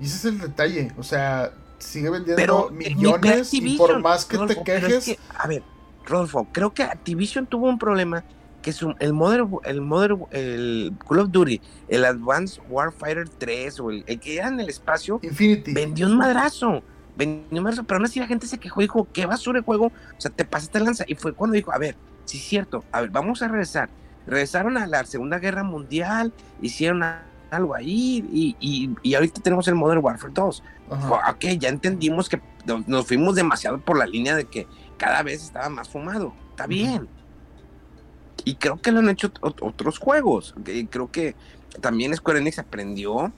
Y ese es el detalle. O sea, sigue vendiendo millones y por más que te quejes. a ver, Rodolfo, creo que Activision tuvo un problema que es el Modern, el Modern, el Call of Duty, el Advanced Warfighter 3 o el, que era en el espacio, Infinity. vendió un madrazo. Vendió un madrazo, pero aún así la gente se quejó y dijo, ¿qué basura de juego? O sea, te pasaste lanza. Y fue cuando dijo, a ver, sí es cierto, a ver, vamos a regresar. Regresaron a la Segunda Guerra Mundial, hicieron algo ahí y, y, ahorita tenemos el Modern Warfare 2. Ok, ya entendimos que nos fuimos demasiado por la línea de que cada vez estaba más fumado. Está bien. Y creo que lo han hecho otros juegos. Creo que también Square Enix aprendió,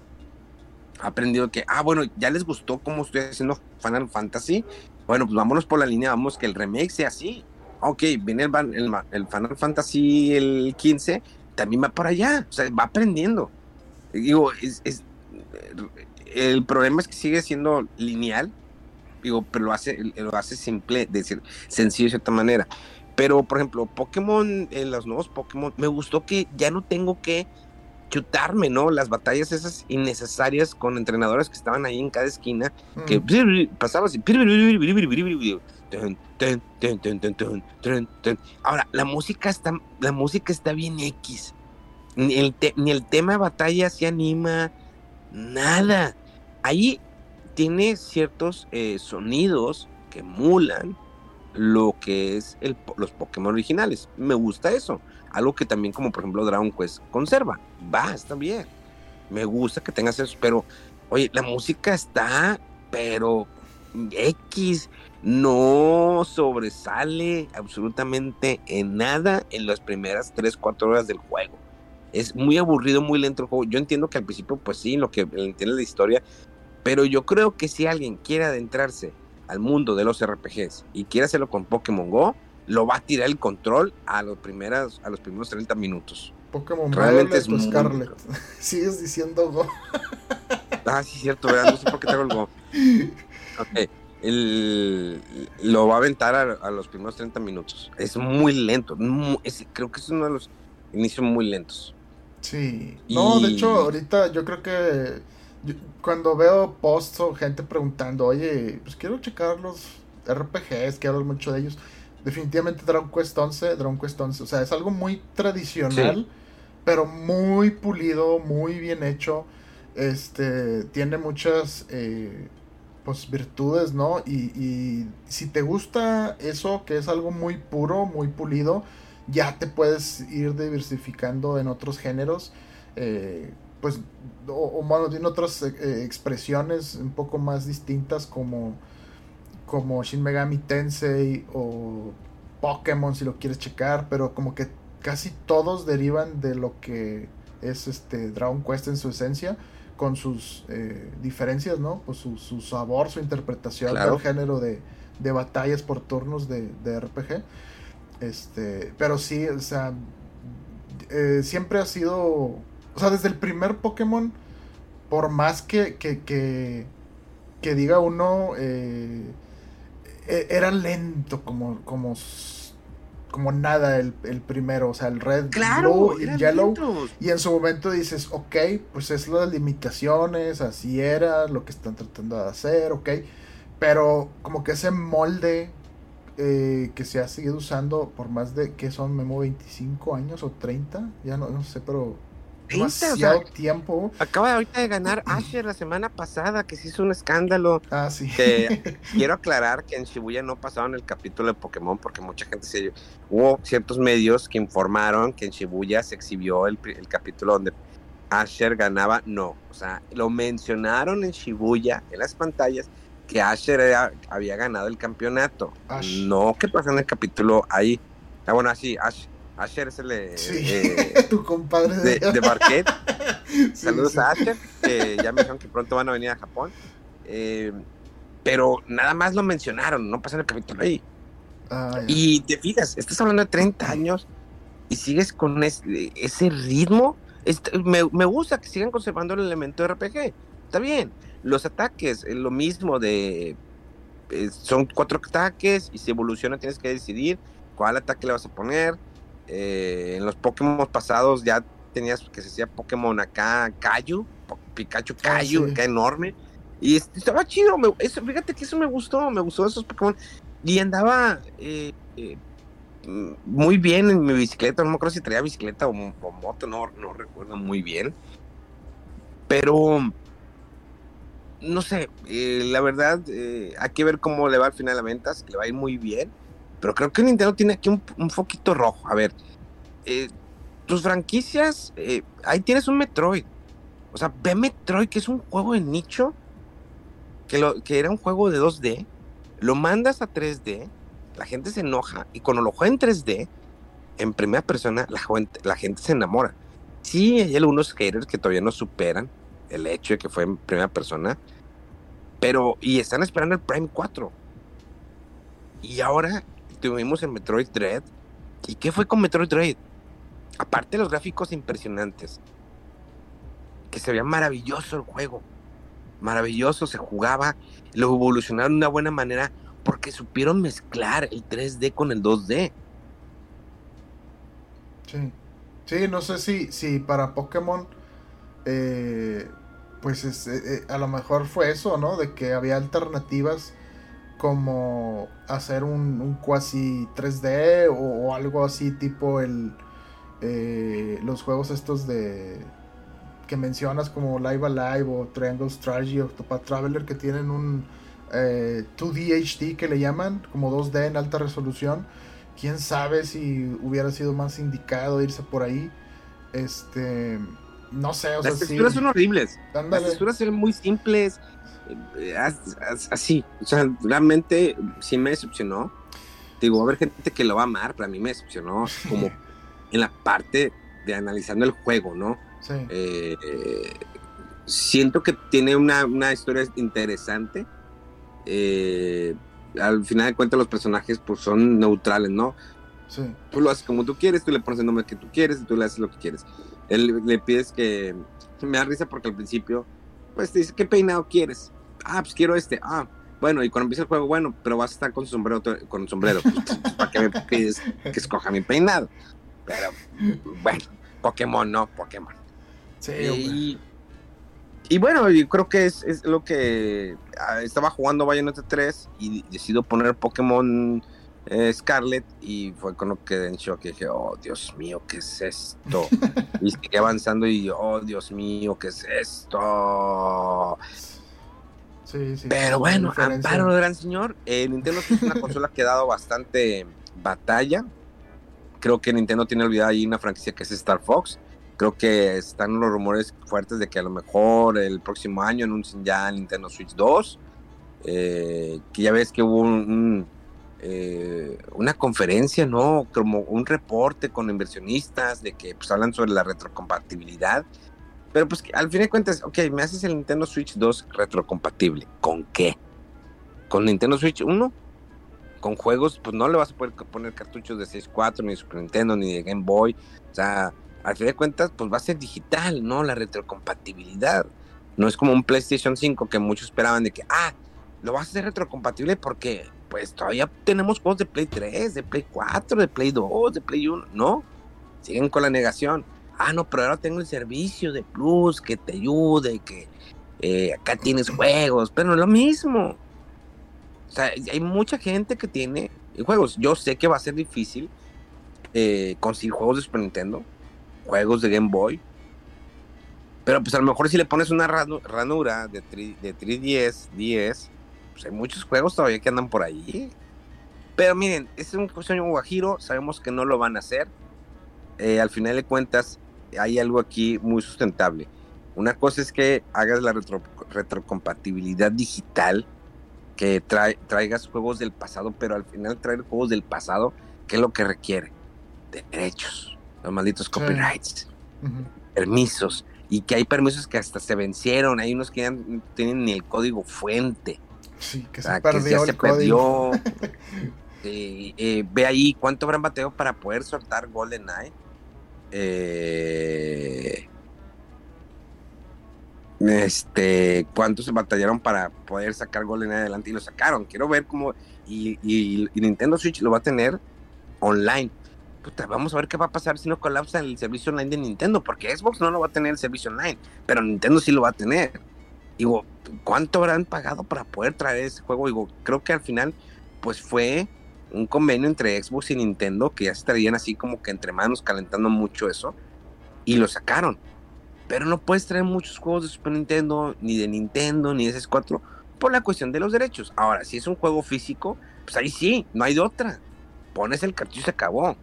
ha aprendido que, ah, bueno, ya les gustó cómo estoy haciendo Final Fantasy. Bueno, pues vámonos por la línea, vamos que el remake sea así. Ok, viene el, el, Final Fantasy el 15, también va para allá, o sea, va aprendiendo. Digo, es, el problema es que sigue siendo lineal, digo, pero lo hace, lo hace simple, decir, sencillo de cierta manera. Pero, por ejemplo, Pokémon, en los nuevos Pokémon, me gustó que ya no tengo que chutarme, ¿no? Las batallas esas innecesarias con entrenadores que estaban ahí en cada esquina, que pasaba así. Ahora, la música está, la música está bien X. Ni el, ni el tema batalla se anima, nada. Ahí tiene ciertos eh, sonidos que emulan lo que es los Pokémon originales. Me gusta eso. Algo que también como por ejemplo Dragon Quest conserva. Va, está bien. Me gusta que tengas eso, pero oye, la música está, pero X. no sobresale absolutamente en nada en las primeras 3, 4 horas del juego. Es muy aburrido, muy lento el juego. Yo entiendo que al principio, pues sí, lo que entiende la historia, pero yo creo que si alguien quiere adentrarse al mundo de los RPGs y quiere hacerlo con Pokémon Go, lo va a tirar el control a los, primeras, a los primeros 30 minutos. Pokémon Realmente es Scarlet. Sigues diciendo Go. ah, sí, cierto, ¿verdad? No sé por qué tengo el Go. Lo va a aventar a, los primeros 30 minutos. Es muy lento. creo que es uno de los inicios muy lentos. Sí. No, de hecho, ahorita yo creo que cuando veo posts o gente preguntando, oye, pues quiero checar los RPGs, que hablo mucho de ellos. Definitivamente Dragon Quest 11, Dragon Quest 11, o sea, es algo muy tradicional, pero muy pulido, muy bien hecho. Este, tiene muchas eh, pues virtudes, ¿no? Y, y si te gusta eso, que es algo muy puro, muy pulido, ya te puedes ir diversificando en otros géneros. Eh, pues, o, bueno, tiene otras eh, expresiones un poco más distintas como, como Shin Megami Tensei o Pokémon si lo quieres checar, pero como que casi todos derivan de lo que es este Dragon Quest en su esencia, con sus eh, diferencias, ¿no? Pues su, su, sabor, su interpretación del género de, de, batallas por turnos de, de, RPG. Este, pero sí, o sea, siempre ha sido o sea, desde el primer Pokémon, por más que, que, que, diga uno, eh, e, era lento como, como, como nada el, primero. O sea, el Red, Blue y el Yellow. Y en su momento dices, ok, pues es de limitaciones, así era, lo que están tratando de hacer, ok. Pero como que ese molde eh, que se ha seguido usando por más de, que son, Memo, 25 años o 30, ya no, no sé, pero demasiado tiempo. Acaba ahorita de ganar Asher la semana pasada, que se hizo un escándalo. Ah, sí. quiero aclarar que en Shibuya no pasaron el capítulo de Pokémon porque mucha gente se... Hubo ciertos medios que informaron que en Shibuya se exhibió el, capítulo donde Asher ganaba. No, o sea, lo mencionaron en Shibuya, en las pantallas, que Asher había ganado el campeonato. No que pasó en el capítulo ahí. Ah, bueno, así, Asher Asher es el eh, tu compadre de, de, Saludos a Asher, que ya me dijeron que pronto van a venir a Japón. Eh, pero nada más lo mencionaron, no pasa el capítulo ahí. Ah, y te fijas, estás hablando de 30 años y sigues con ese, ritmo. me, me, gusta que sigan conservando el elemento de RPG. Está bien. Los ataques, lo mismo de. Eh, son cuatro ataques y si evoluciona tienes que decidir cuál ataque le vas a poner eh, en los Pokémon pasados ya tenías que se decía Pokémon acá, Kayu, Pikachu ah, Kayu, acá enorme. Y estaba chido, eso, fíjate que eso me gustó, me gustó esos Pokémon. Y andaba eh, eh, muy bien en mi bicicleta, no me acuerdo si traía bicicleta o, moto, no, no recuerdo muy bien. Pero, no sé, la verdad, hay que ver cómo le va al final a ventas, le va a ir muy bien pero creo que Nintendo tiene aquí un, un foquito rojo. A ver, eh, tus franquicias, eh, ahí tienes un Metroid. O sea, ve Metroid, que es un juego de nicho, que, lo, que era un juego de 2D, lo mandas a 3D, la gente se enoja, y cuando lo juega en 3D, en primera persona, la, la gente se enamora. Sí, hay algunos haters que todavía no superan el hecho de que fue en primera persona, pero, y están esperando el Prime 4. Y ahora tuvimos en Metroid Dread. ¿Y qué fue con Metroid Dread? Aparte de los gráficos impresionantes, que se veía maravilloso el juego, maravilloso, se jugaba, lo evolucionaron de una buena manera porque supieron mezclar el 3D con el 2D. Sí, sí, no sé si, si para Pokémon, eh, pues eh, eh, a lo mejor fue eso, ¿no? De que había alternativas como hacer un, un quasi 3D o, algo así tipo el eh, los juegos estos de que mencionas como Live Alive o Triangle Strategy o Topa Traveler que tienen un 2D eh, HD que le llaman como 2D en alta resolución quién sabe si hubiera sido más indicado irse por ahí este no sé, o sea, Las texturas sí. son horribles. Las texturas son muy simples. As- as- Así. O sea, realmente sí me decepcionó. Digo, va a haber gente que lo va a amar, pero a mí me decepcionó como en la parte de analizando el juego, ¿no? Sí. Eh, eh, siento que tiene una, una historia interesante. Eh, al final de cuentas los personajes pues son neutrales, ¿no? Sí. Tú lo haces como tú quieres, tú le pones el nombre que tú quieres y tú le haces lo que quieres. Él le pides que... Me da risa porque al principio pues te dice, ¿qué peinado quieres? Ah, pues quiero este. Ah, bueno, y cuando empieza el juego, bueno, pero vas a estar con sombrero, con sombrero. Pues, ¿Para qué me pides que escoja mi peinado? Pero, bueno, Pokémon no, Pokémon. Sí, y, y bueno, yo creo que es, es lo que ah, estaba jugando Bayonetta 3 y decido poner Pokémon eh, Scarlet y fue con lo que quedé en shock y dije, oh Dios mío, ¿qué es esto? y seguí avanzando y oh Dios mío, ¿qué es esto? Sí, sí. Pero bueno, amparo gran señor, eh, Nintendo es una consola que ha dado bastante batalla. Creo que Nintendo tiene olvidada ahí una franquicia que es Star Fox. Creo que están los rumores fuertes de que a lo mejor el próximo año anuncien ya Nintendo Switch 2. Eh, que ya ves que hubo un, un, eh, una conferencia, ¿no? Como un reporte con inversionistas de que pues hablan sobre la retrocompatibilidad. Pero pues al fin de cuentas, ok, me haces el Nintendo Switch 2 retrocompatible. ¿Con qué? ¿Con Nintendo Switch 1? Con juegos, pues no le vas a poder poner cartuchos de 6.4, ni de Super Nintendo, ni de Game Boy. O sea, al fin de cuentas, pues va a ser digital, ¿no? La retrocompatibilidad. No es como un PlayStation 5 que muchos esperaban de que, ah, lo vas a hacer retrocompatible porque, pues todavía tenemos juegos de Play 3, de Play 4, de Play 2, de Play 1. No, siguen con la negación ah, no, pero ahora tengo el servicio de Plus que te ayude, que eh, acá tienes juegos, pero no es lo mismo. O sea, hay mucha gente que tiene juegos. Yo sé que va a ser difícil eh, conseguir juegos de Super Nintendo, juegos de Game Boy, pero pues a lo mejor si le pones una ranu- ranura de, 3, de 3DS, 10, pues hay muchos juegos todavía que andan por ahí. Pero miren, es un sueño guajiro, sabemos que no lo van a hacer. Eh, al final de cuentas, hay algo aquí muy sustentable. Una cosa es que hagas la retro- retrocompatibilidad digital, que trae- traigas juegos del pasado, pero al final traer juegos del pasado, ¿qué es lo que requiere? Derechos, los malditos copyrights, Ujú. permisos, y que hay permisos que hasta se vencieron, hay unos que ya no tienen ni el código fuente. Sí, que O sea, se perdió que ya el se perdió. Eh, eh, ve ahí cuánto habrán bateado para poder soltar GoldenEye. Eh, este, cuántos se batallaron para poder sacar GoldenEye adelante y lo sacaron. Quiero ver cómo. Y, y- y Nintendo Switch lo va a tener online. Puta, vamos a ver qué va a pasar si no colapsa el servicio online de Nintendo, porque Xbox no lo va a tener el servicio online, pero Nintendo sí lo va a tener. Digo, ¿cuánto habrán pagado para poder traer ese juego? Digo, creo que al final, pues fue un convenio entre Xbox y Nintendo que ya se traían así como que entre manos calentando mucho eso y lo sacaron. Pero no puedes traer muchos juegos de Super Nintendo, ni de Nintendo, ni de S4 por la cuestión de los derechos. Ahora, si es un juego físico, pues ahí sí, no hay de otra. Pones el cartucho y se acabó.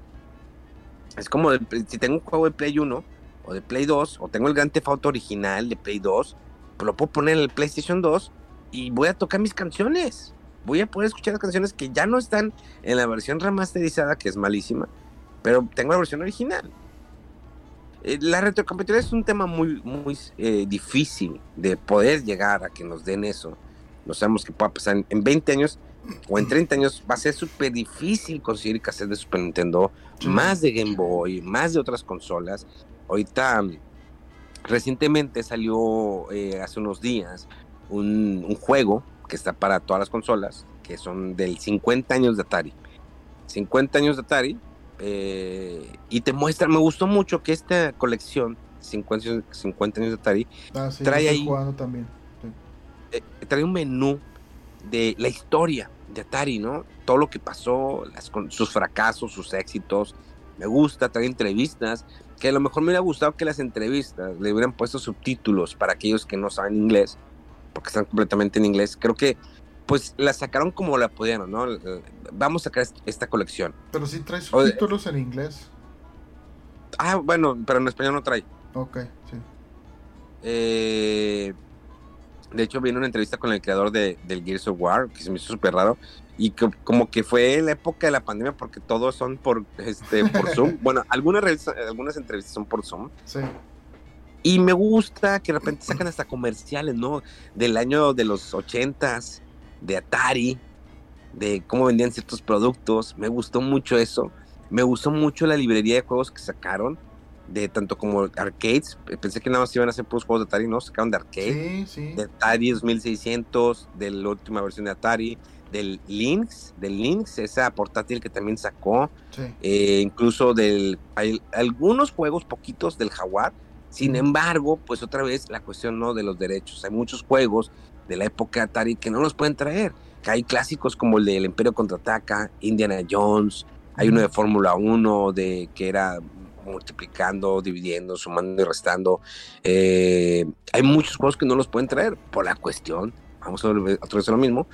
Es como de- si tengo un juego de Play 1 o de Play 2 o tengo el Grand Theft Auto original de Play 2, pues lo puedo poner en el PlayStation 2 y voy a tocar mis canciones. Voy a poder escuchar las canciones que ya no están en la versión remasterizada, que es malísima, pero tengo la versión original. Eh, La retrocompatibilidad es un tema muy, muy eh, difícil de poder llegar a que nos den eso. No sabemos qué pueda pasar en, en 20 años o en 30 años. Va a ser súper difícil conseguir cassette de Super Nintendo, más de Game Boy, más de otras consolas. Ahorita, recientemente salió eh, hace unos días un, un juego que está para todas las consolas, que son del 50 años de Atari. 50 años de Atari. eh, y te muestra, me gustó mucho que esta colección, 50, años- 50 años de Atari, Ah, sí, trae ahí- jugando también. Sí. eh, trae un menú de la historia de Atari, ¿no? Todo lo que pasó, las, sus fracasos, sus éxitos. Me gusta, trae entrevistas, que a lo mejor me hubiera gustado que las entrevistas le hubieran puesto subtítulos para aquellos que no saben inglés, porque están completamente en inglés. Creo que, pues, la sacaron como la pudieron, ¿no? Vamos a sacar est- esta colección. Pero sí trae O subtítulos en inglés. Ah, bueno, pero en español no trae. Ok, sí. Eh, de hecho, viene una entrevista con el creador de, del Gears of War, que se me hizo súper raro. Y como que fue la época de la pandemia porque todos son por, este, por Zoom. bueno, algunas, algunas entrevistas son por Zoom. Sí. Y me gusta que de repente sacan hasta comerciales, ¿no? Del año de los ochentas, de Atari, de cómo vendían ciertos productos. Me gustó mucho eso. Me gustó mucho la librería de juegos que sacaron, de tanto como arcades. Pensé que nada más iban a hacer puros juegos de Atari, ¿no? Sacaron de arcade, de Atari 2600, de la última versión de Atari, del Lynx, del Lynx, esa portátil que también sacó. Eh, incluso del. Hay algunos juegos poquitos del Jaguar. Sin embargo, pues otra vez la cuestión no de los derechos. Hay muchos juegos de la época Atari que no los pueden traer. Que hay clásicos como el del Imperio Contraataca, Indiana Jones, hay uno de Fórmula 1 de que era multiplicando, dividiendo, sumando y restando. Eh, hay muchos juegos que no los pueden traer por la cuestión, vamos a otra vez lo mismo,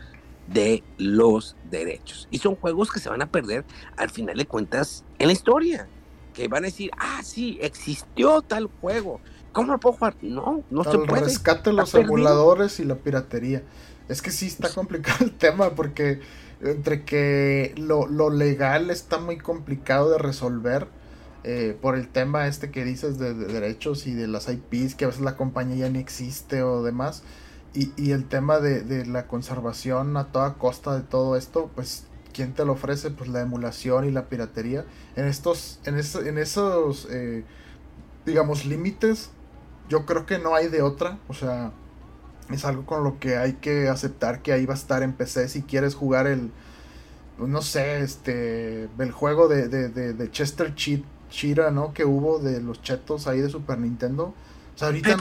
de los derechos. Y son juegos que se van a perder al final de cuentas en la historia. Que van a decir, ah, sí, existió tal juego. ¿Cómo lo puedo jugar? No, no se puede. Rescate los emuladores y la piratería. Es que sí está complicado el tema porque entre que lo, legal está muy complicado de resolver eh, por el tema este que dices de, derechos y de las IPs, que a veces la compañía ya ni existe o demás, y, el tema de, la conservación a toda costa de todo esto, pues ¿quién te lo ofrece? Pues la emulación y la piratería. En estos, en, en esos, eh, digamos, límites, yo creo que no hay de otra, o sea es algo con lo que hay que aceptar que ahí va a estar en PC si quieres jugar el no sé este el juego de, de, de, Chester Cheat, Chira no que hubo de los chetos ahí de Super Nintendo o sea, ahorita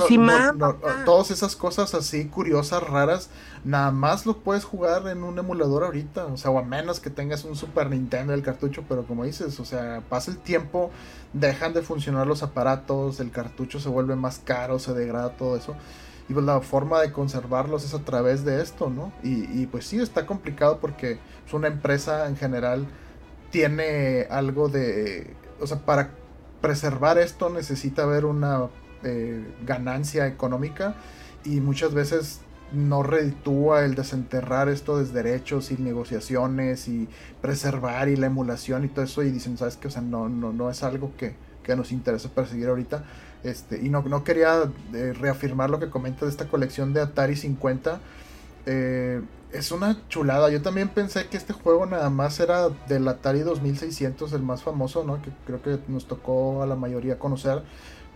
no, todas esas cosas así curiosas, raras, nada más lo puedes jugar en un emulador ahorita. O sea, o a menos que tengas un Super Nintendo el cartucho, pero como dices, o sea, pasa el tiempo, dejan de funcionar los aparatos, el cartucho se vuelve más caro, se degrada todo eso y pues la forma de conservarlos es a través de esto, ¿no? Y, pues sí, está complicado porque pues, una empresa en general tiene algo de, o sea, para preservar esto necesita haber una eh, ganancia económica y muchas veces no reditúa el desenterrar esto de derechos y negociaciones y preservar y la emulación y todo eso y dicen, ¿sabes qué? O sea, no, no, no es algo que, que nos interesa perseguir ahorita este, y no, no quería eh, reafirmar lo que comenta de esta colección de Atari 50. Eh, es una chulada. Yo también pensé que este juego nada más era del Atari 2600, el más famoso, ¿no? Que creo que nos tocó a la mayoría conocer.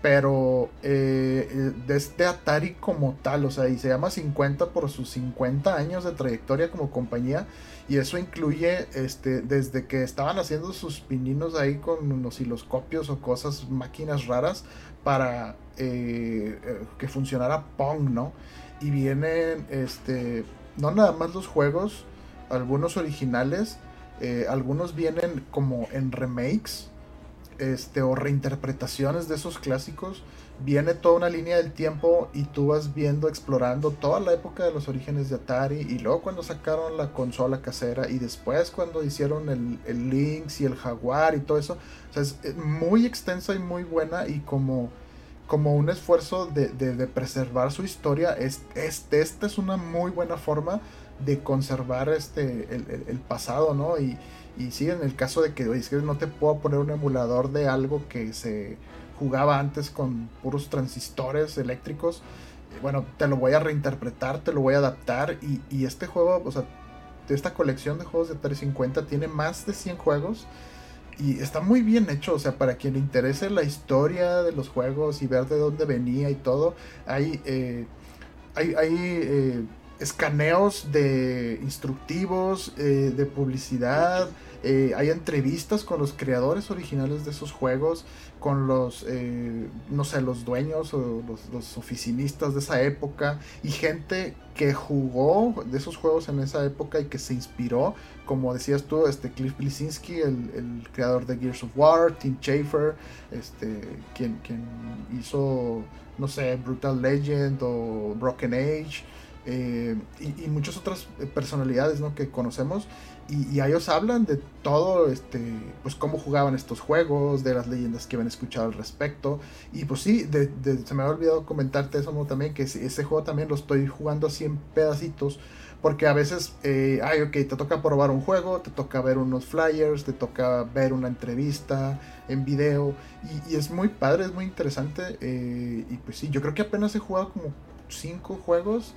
Pero eh, de este Atari como tal, o sea, y se llama 50 por sus 50 años de trayectoria como compañía. Y eso incluye este, desde que estaban haciendo sus pininos ahí con osciloscopios o cosas, máquinas raras, para eh, eh, que funcionara Pong, ¿no? Y vienen, este, no nada más los juegos, algunos originales, eh, algunos vienen como en remakes, este, o reinterpretaciones de esos clásicos. Viene toda una línea del tiempo y tú vas viendo, explorando toda la época de los orígenes de Atari y luego cuando sacaron la consola casera y después cuando hicieron el, el Lynx y el Jaguar y todo eso. O sea, es muy extensa y muy buena y como, como un esfuerzo de, de, preservar su historia, es, este, esta es una muy buena forma de conservar este, el, pasado, ¿no? Y, y sí, en el caso de que, oye, que no te puedo poner un emulador de algo que se jugaba antes con puros transistores eléctricos, bueno, te lo voy a reinterpretar, te lo voy a adaptar y, y este juego, o sea, esta colección de juegos de 350 tiene más de 100 juegos y está muy bien hecho, o sea, para quien le interese la historia de los juegos y ver de dónde venía y todo, hay, eh, hay, hay eh, escaneos de instructivos, eh, de publicidad, hay entrevistas con los creadores originales de esos juegos, con los, eh, no sé, los dueños o los, oficinistas de esa época y gente que jugó de esos juegos en esa época y que se inspiró, como decías tú, este Cliff Blisinski, el, creador de Gears of War, Tim Schafer, este, quien, quien hizo, no sé, Brutal Legend o Broken Age. eh, y, muchas otras personalidades ¿no? que conocemos y, ellos hablan de todo, este, pues cómo jugaban estos juegos, de las leyendas que habían escuchado al respecto. Y pues sí, se me había olvidado comentarte eso también, que ese juego también lo estoy jugando así en pedacitos. Porque a veces, eh, ay, ok, te toca probar un juego, te toca ver unos flyers, te toca ver una entrevista en video. Y, es muy padre, es muy interesante. Eh, y pues sí, yo creo que apenas he jugado como cinco juegos.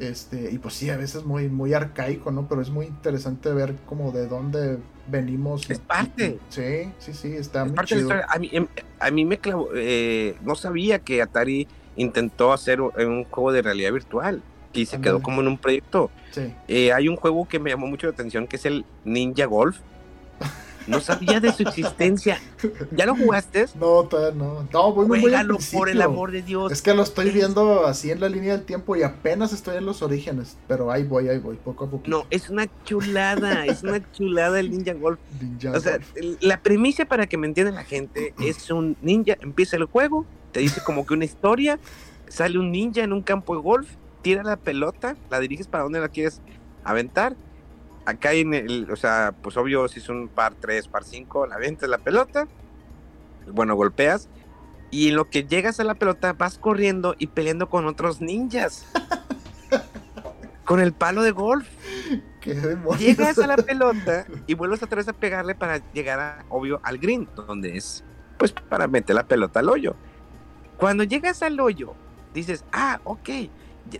Este, y pues sí, a veces muy, muy arcaico, ¿no? Pero es muy interesante ver como de dónde venimos. Es parte. Sí, sí, sí, está muy chido. A mí, em, a mí me clavó, eh, no sabía que Atari intentó hacer un juego de realidad virtual y se quedó como en un proyecto. Sí. Eh, hay un juego que me llamó mucho la atención que es el Ninja Golf. No sabía de su existencia. ¿Ya lo jugaste? No, todavía no. No, voy muy por el amor de Dios. Es que lo estoy viendo así en la línea del tiempo y apenas estoy en los orígenes. Pero ahí voy, ahí voy, poco a poco. No, es una chulada, es una chulada el Ninja Golf. o sea, la premisa para que me entienda la gente es un ninja, empieza el juego, te dice como que una historia, sale un ninja en un campo de golf, tira la pelota, la diriges para donde la quieres aventar acá en el, o sea, pues obvio, si es un par 3, par 5, la ventas la pelota, bueno, golpeas, y en lo que llegas a la pelota vas corriendo y peleando con otros ninjas. con el palo de golf. Llegas a la pelota y vuelves otra vez a pegarle para llegar, a, obvio, al green, donde es, pues, para meter la pelota al hoyo. Cuando llegas al hoyo, dices, ah, ok,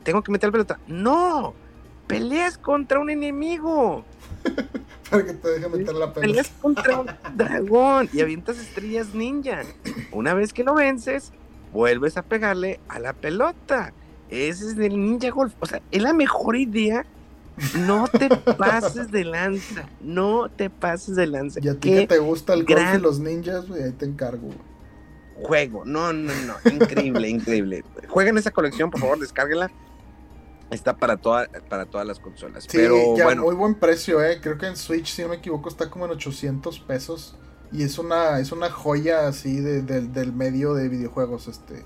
tengo que meter la pelota. No, peleas contra un enemigo. Para que te deje meter la pelota. Peleas contra un dragón y avientas estrellas ninja. Una vez que lo vences, vuelves a pegarle a la pelota. Ese es el ninja golf. O sea, es la mejor idea. No te pases de lanza. No te pases de lanza. Y a ti que te gusta el golf y los ninjas, ahí te encargo. Juego. No, no, no. Increíble, increíble. Jueguen esa colección, por favor, descárguela está para, toda, para todas las consolas. Sí, pero ya, bueno. muy buen precio, eh. Creo que en Switch, si no me equivoco, está como en 800 pesos. Y es una, es una joya así de, del medio de videojuegos. Este.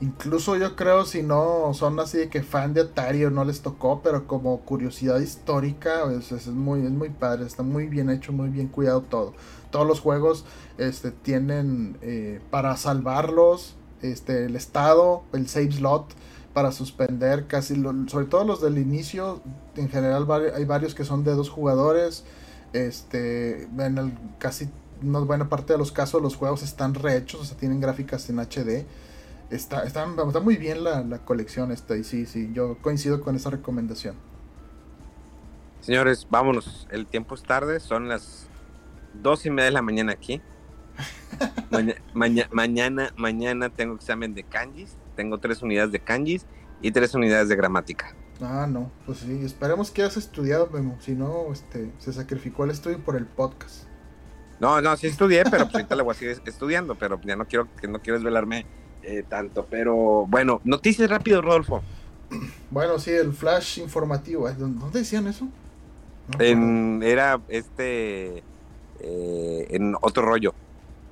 Incluso yo creo, si no son así de que fan de Atari o no les tocó, pero como curiosidad histórica, pues, es, muy, es muy padre, está muy bien hecho, muy bien cuidado todo. Todos los juegos este, tienen eh, para salvarlos este, el estado, el save slot, para suspender casi, sobre todo los del inicio, en general hay varios que son de dos jugadores, este, en el, casi una buena parte de los casos los juegos están rehechos, o sea, tienen gráficas en HD. Está, está, está muy bien la, la, colección esta y sí, sí, yo coincido con esa recomendación. Señores, vámonos, el tiempo es tarde, son las dos y media de la mañana aquí. mañana, mañana tengo examen de kanjis tengo tres unidades de kanjis y tres unidades de gramática. Ah, no, pues sí, esperemos que hayas estudiado, Memo. Si no, este, se sacrificó el estudio por el podcast. No, no, sí estudié, pero pues ahorita le voy a seguir estudiando, pero ya no quiero, que no quiero desvelarme eh, tanto. Pero bueno, noticias rápido, Rodolfo. Bueno, sí, el flash informativo. ¿Dónde decían eso? en, era este eh, en otro rollo.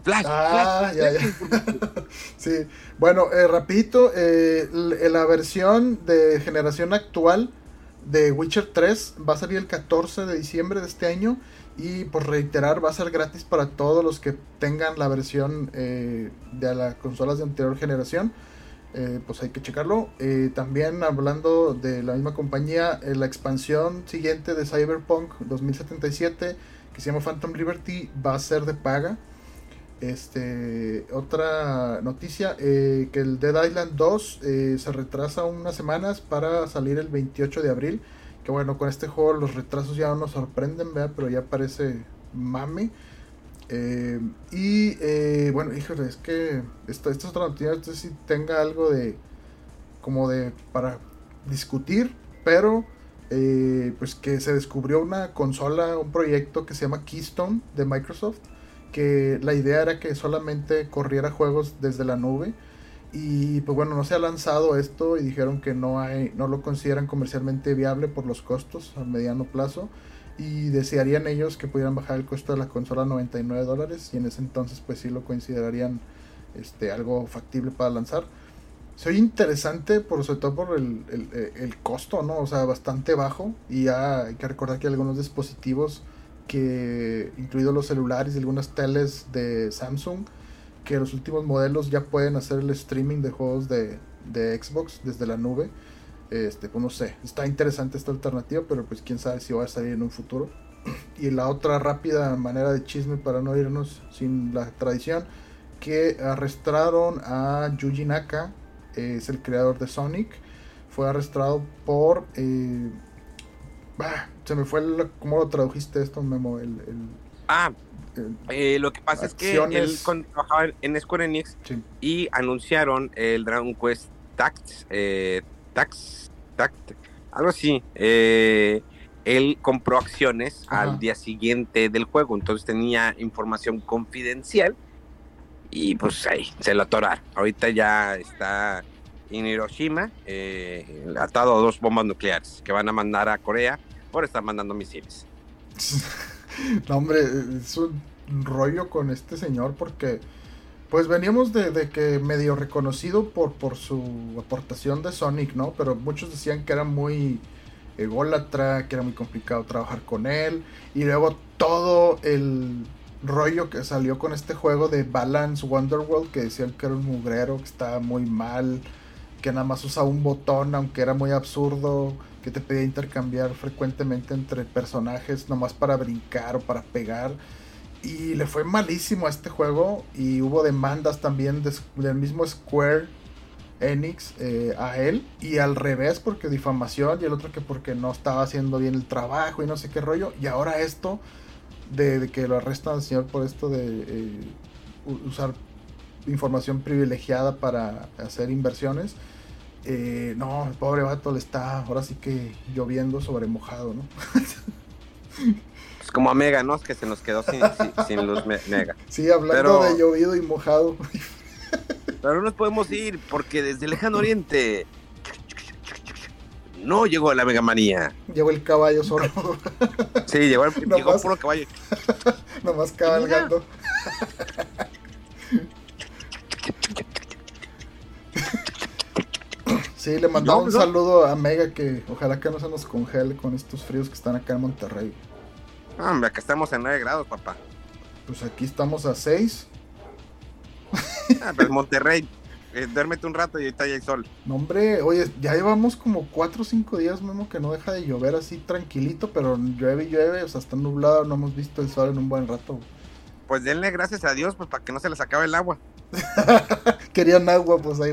Flash, ah, ya, ya. sí, bueno, eh, rapidito, eh, la versión de generación actual de Witcher 3 va a salir el 14 de diciembre de este año y por reiterar va a ser gratis para todos los que tengan la versión eh, de las consolas de anterior generación. Eh, pues hay que checarlo. también hablando de la misma compañía, la expansión siguiente de Cyberpunk 2077 que se llama Phantom Liberty va a ser de paga. Este, otra noticia, eh, que el Dead Island 2 eh, se retrasa unas semanas para salir el 28 de abril. Que bueno, con este juego los retrasos ya no nos sorprenden, pero ya parece mame. Eh, y bueno, híjole, es que esta, esta es otra noticia, no sé si tenga algo de como de para discutir, pero pues que se descubrió una consola, un proyecto que se llama Keystone de Microsoft que la idea era que solamente corriera juegos desde la nube. Y pues bueno no se ha lanzado esto y dijeron que no hay no lo consideran comercialmente viable por los costos a mediano plazo. Y desearían ellos que pudieran bajar el costo de la consola a 99 dólares y en ese entonces pues sí lo considerarían este algo factible para lanzar soy interesante, por, sobre todo por el, el, costo, ¿no? O sea, bastante bajo. Y ya hay que recordar que hay algunos dispositivos que, incluidos los celulares y algunas teles de Samsung, que los últimos modelos ya pueden hacer el streaming de juegos de, de Xbox desde la nube. Este, pues no sé, está interesante esta alternativa, pero pues quién sabe si va a salir en un futuro. Y la otra rápida manera de chisme para no irnos sin la tradición, que arrestaron a Yuji Naka, es el creador de Sonic, fue arrestado por... Eh, se me fue el, ¿Cómo lo tradujiste esto, Memo? El, ah, eh, lo que pasa es que él trabajaba en Square Enix y anunciaron el Dragon Quest Tact, eh, Tax, Tact, algo así. Eh, él compró acciones al día siguiente del juego, entonces tenía información confidencial y pues ahí se lo atoraron. Ahorita ya está en Hiroshima, eh, atado a dos bombas nucleares que van a mandar a Corea por estar mandando misiles. no, hombre, es un rollo con este señor porque pues veníamos de, que medio reconocido por, por su aportación de Sonic, ¿no? Pero muchos decían que era muy ególatra, que era muy complicado trabajar con él. Y luego todo el rollo que salió con este juego de Balance Wonderworld, que decían que era un mugrero, que estaba muy mal, que nada más usaba un botón, aunque era muy absurdo, que te pedía intercambiar frecuentemente entre personajes, nomás para brincar o para pegar. Y le fue malísimo a este juego y hubo demandas también del mismo Square Enix eh, a él y al revés porque difamación y el otro que porque no estaba haciendo bien el trabajo y no sé qué rollo. Y ahora esto de, que lo arrestan al señor por esto de eh, usar información privilegiada para hacer inversiones. Eh, no, el pobre vato le está ahora sí que lloviendo sobre mojado, ¿no? como a Mega, ¿no? Que se nos quedó sin, luz Mega. Sí, hablando de llovido y mojado. Pero no nos podemos ir porque desde el lejano oriente no llegó la Mega Manía. Llegó el caballo sordo. Sí, llegó, el, llegó puro caballo. Nomás cabalgando. Sí, le mandamos un saludo a Mega que ojalá que no se nos congele con estos fríos que están acá en Monterrey. Hombre, acá estamos en 9 grados, papá. Pues aquí estamos a 6. Ah, pues Monterrey. Eh, duérmete un rato y ahorita ya hay sol. No, hombre, oye, ya llevamos como 4 o 5 días, mismo que no deja de llover así tranquilito, pero llueve y llueve, o sea, está nublado, no hemos visto el sol en un buen rato. Pues denle gracias a Dios, pues para que no se les acabe el agua. Querían agua, pues ahí.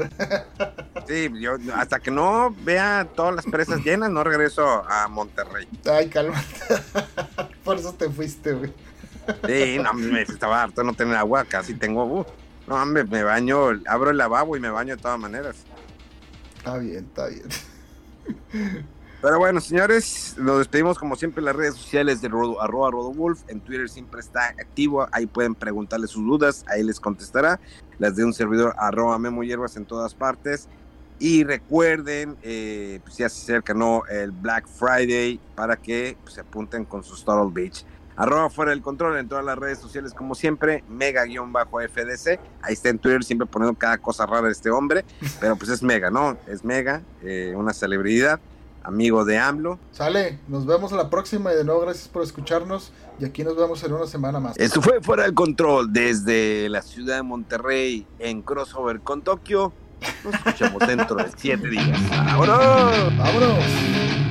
sí, yo hasta que no vea todas las presas llenas, no regreso a Monterrey. Ay, cálmate. Por eso te fuiste, güey. Sí, no, me estaba harto no tener agua, casi tengo. Uh, no, hombre, me baño, abro el lavabo y me baño de todas maneras. Está bien, está bien. Pero bueno, señores, nos despedimos como siempre en las redes sociales de Rodo, arroba Rodowolf. En Twitter siempre está activo. Ahí pueden preguntarle sus dudas. Ahí les contestará. Las de un servidor arroba Memo Hierbas en todas partes. Y recuerden, eh, pues ya se acerca ¿no? el Black Friday para que pues, se apunten con sus Turtle Beach. Arroba fuera del control en todas las redes sociales, como siempre, mega-fdc. Ahí está en Twitter, siempre poniendo cada cosa rara de este hombre, pero pues es mega, ¿no? Es mega, eh, una celebridad amigo de AMLO. Sale, nos vemos a la próxima y de nuevo gracias por escucharnos y aquí nos vemos en una semana más. Esto fue Fuera del Control desde la ciudad de Monterrey en crossover con Tokio. Nos escuchamos dentro de siete días. ¡Vámonos! ¡Vámonos!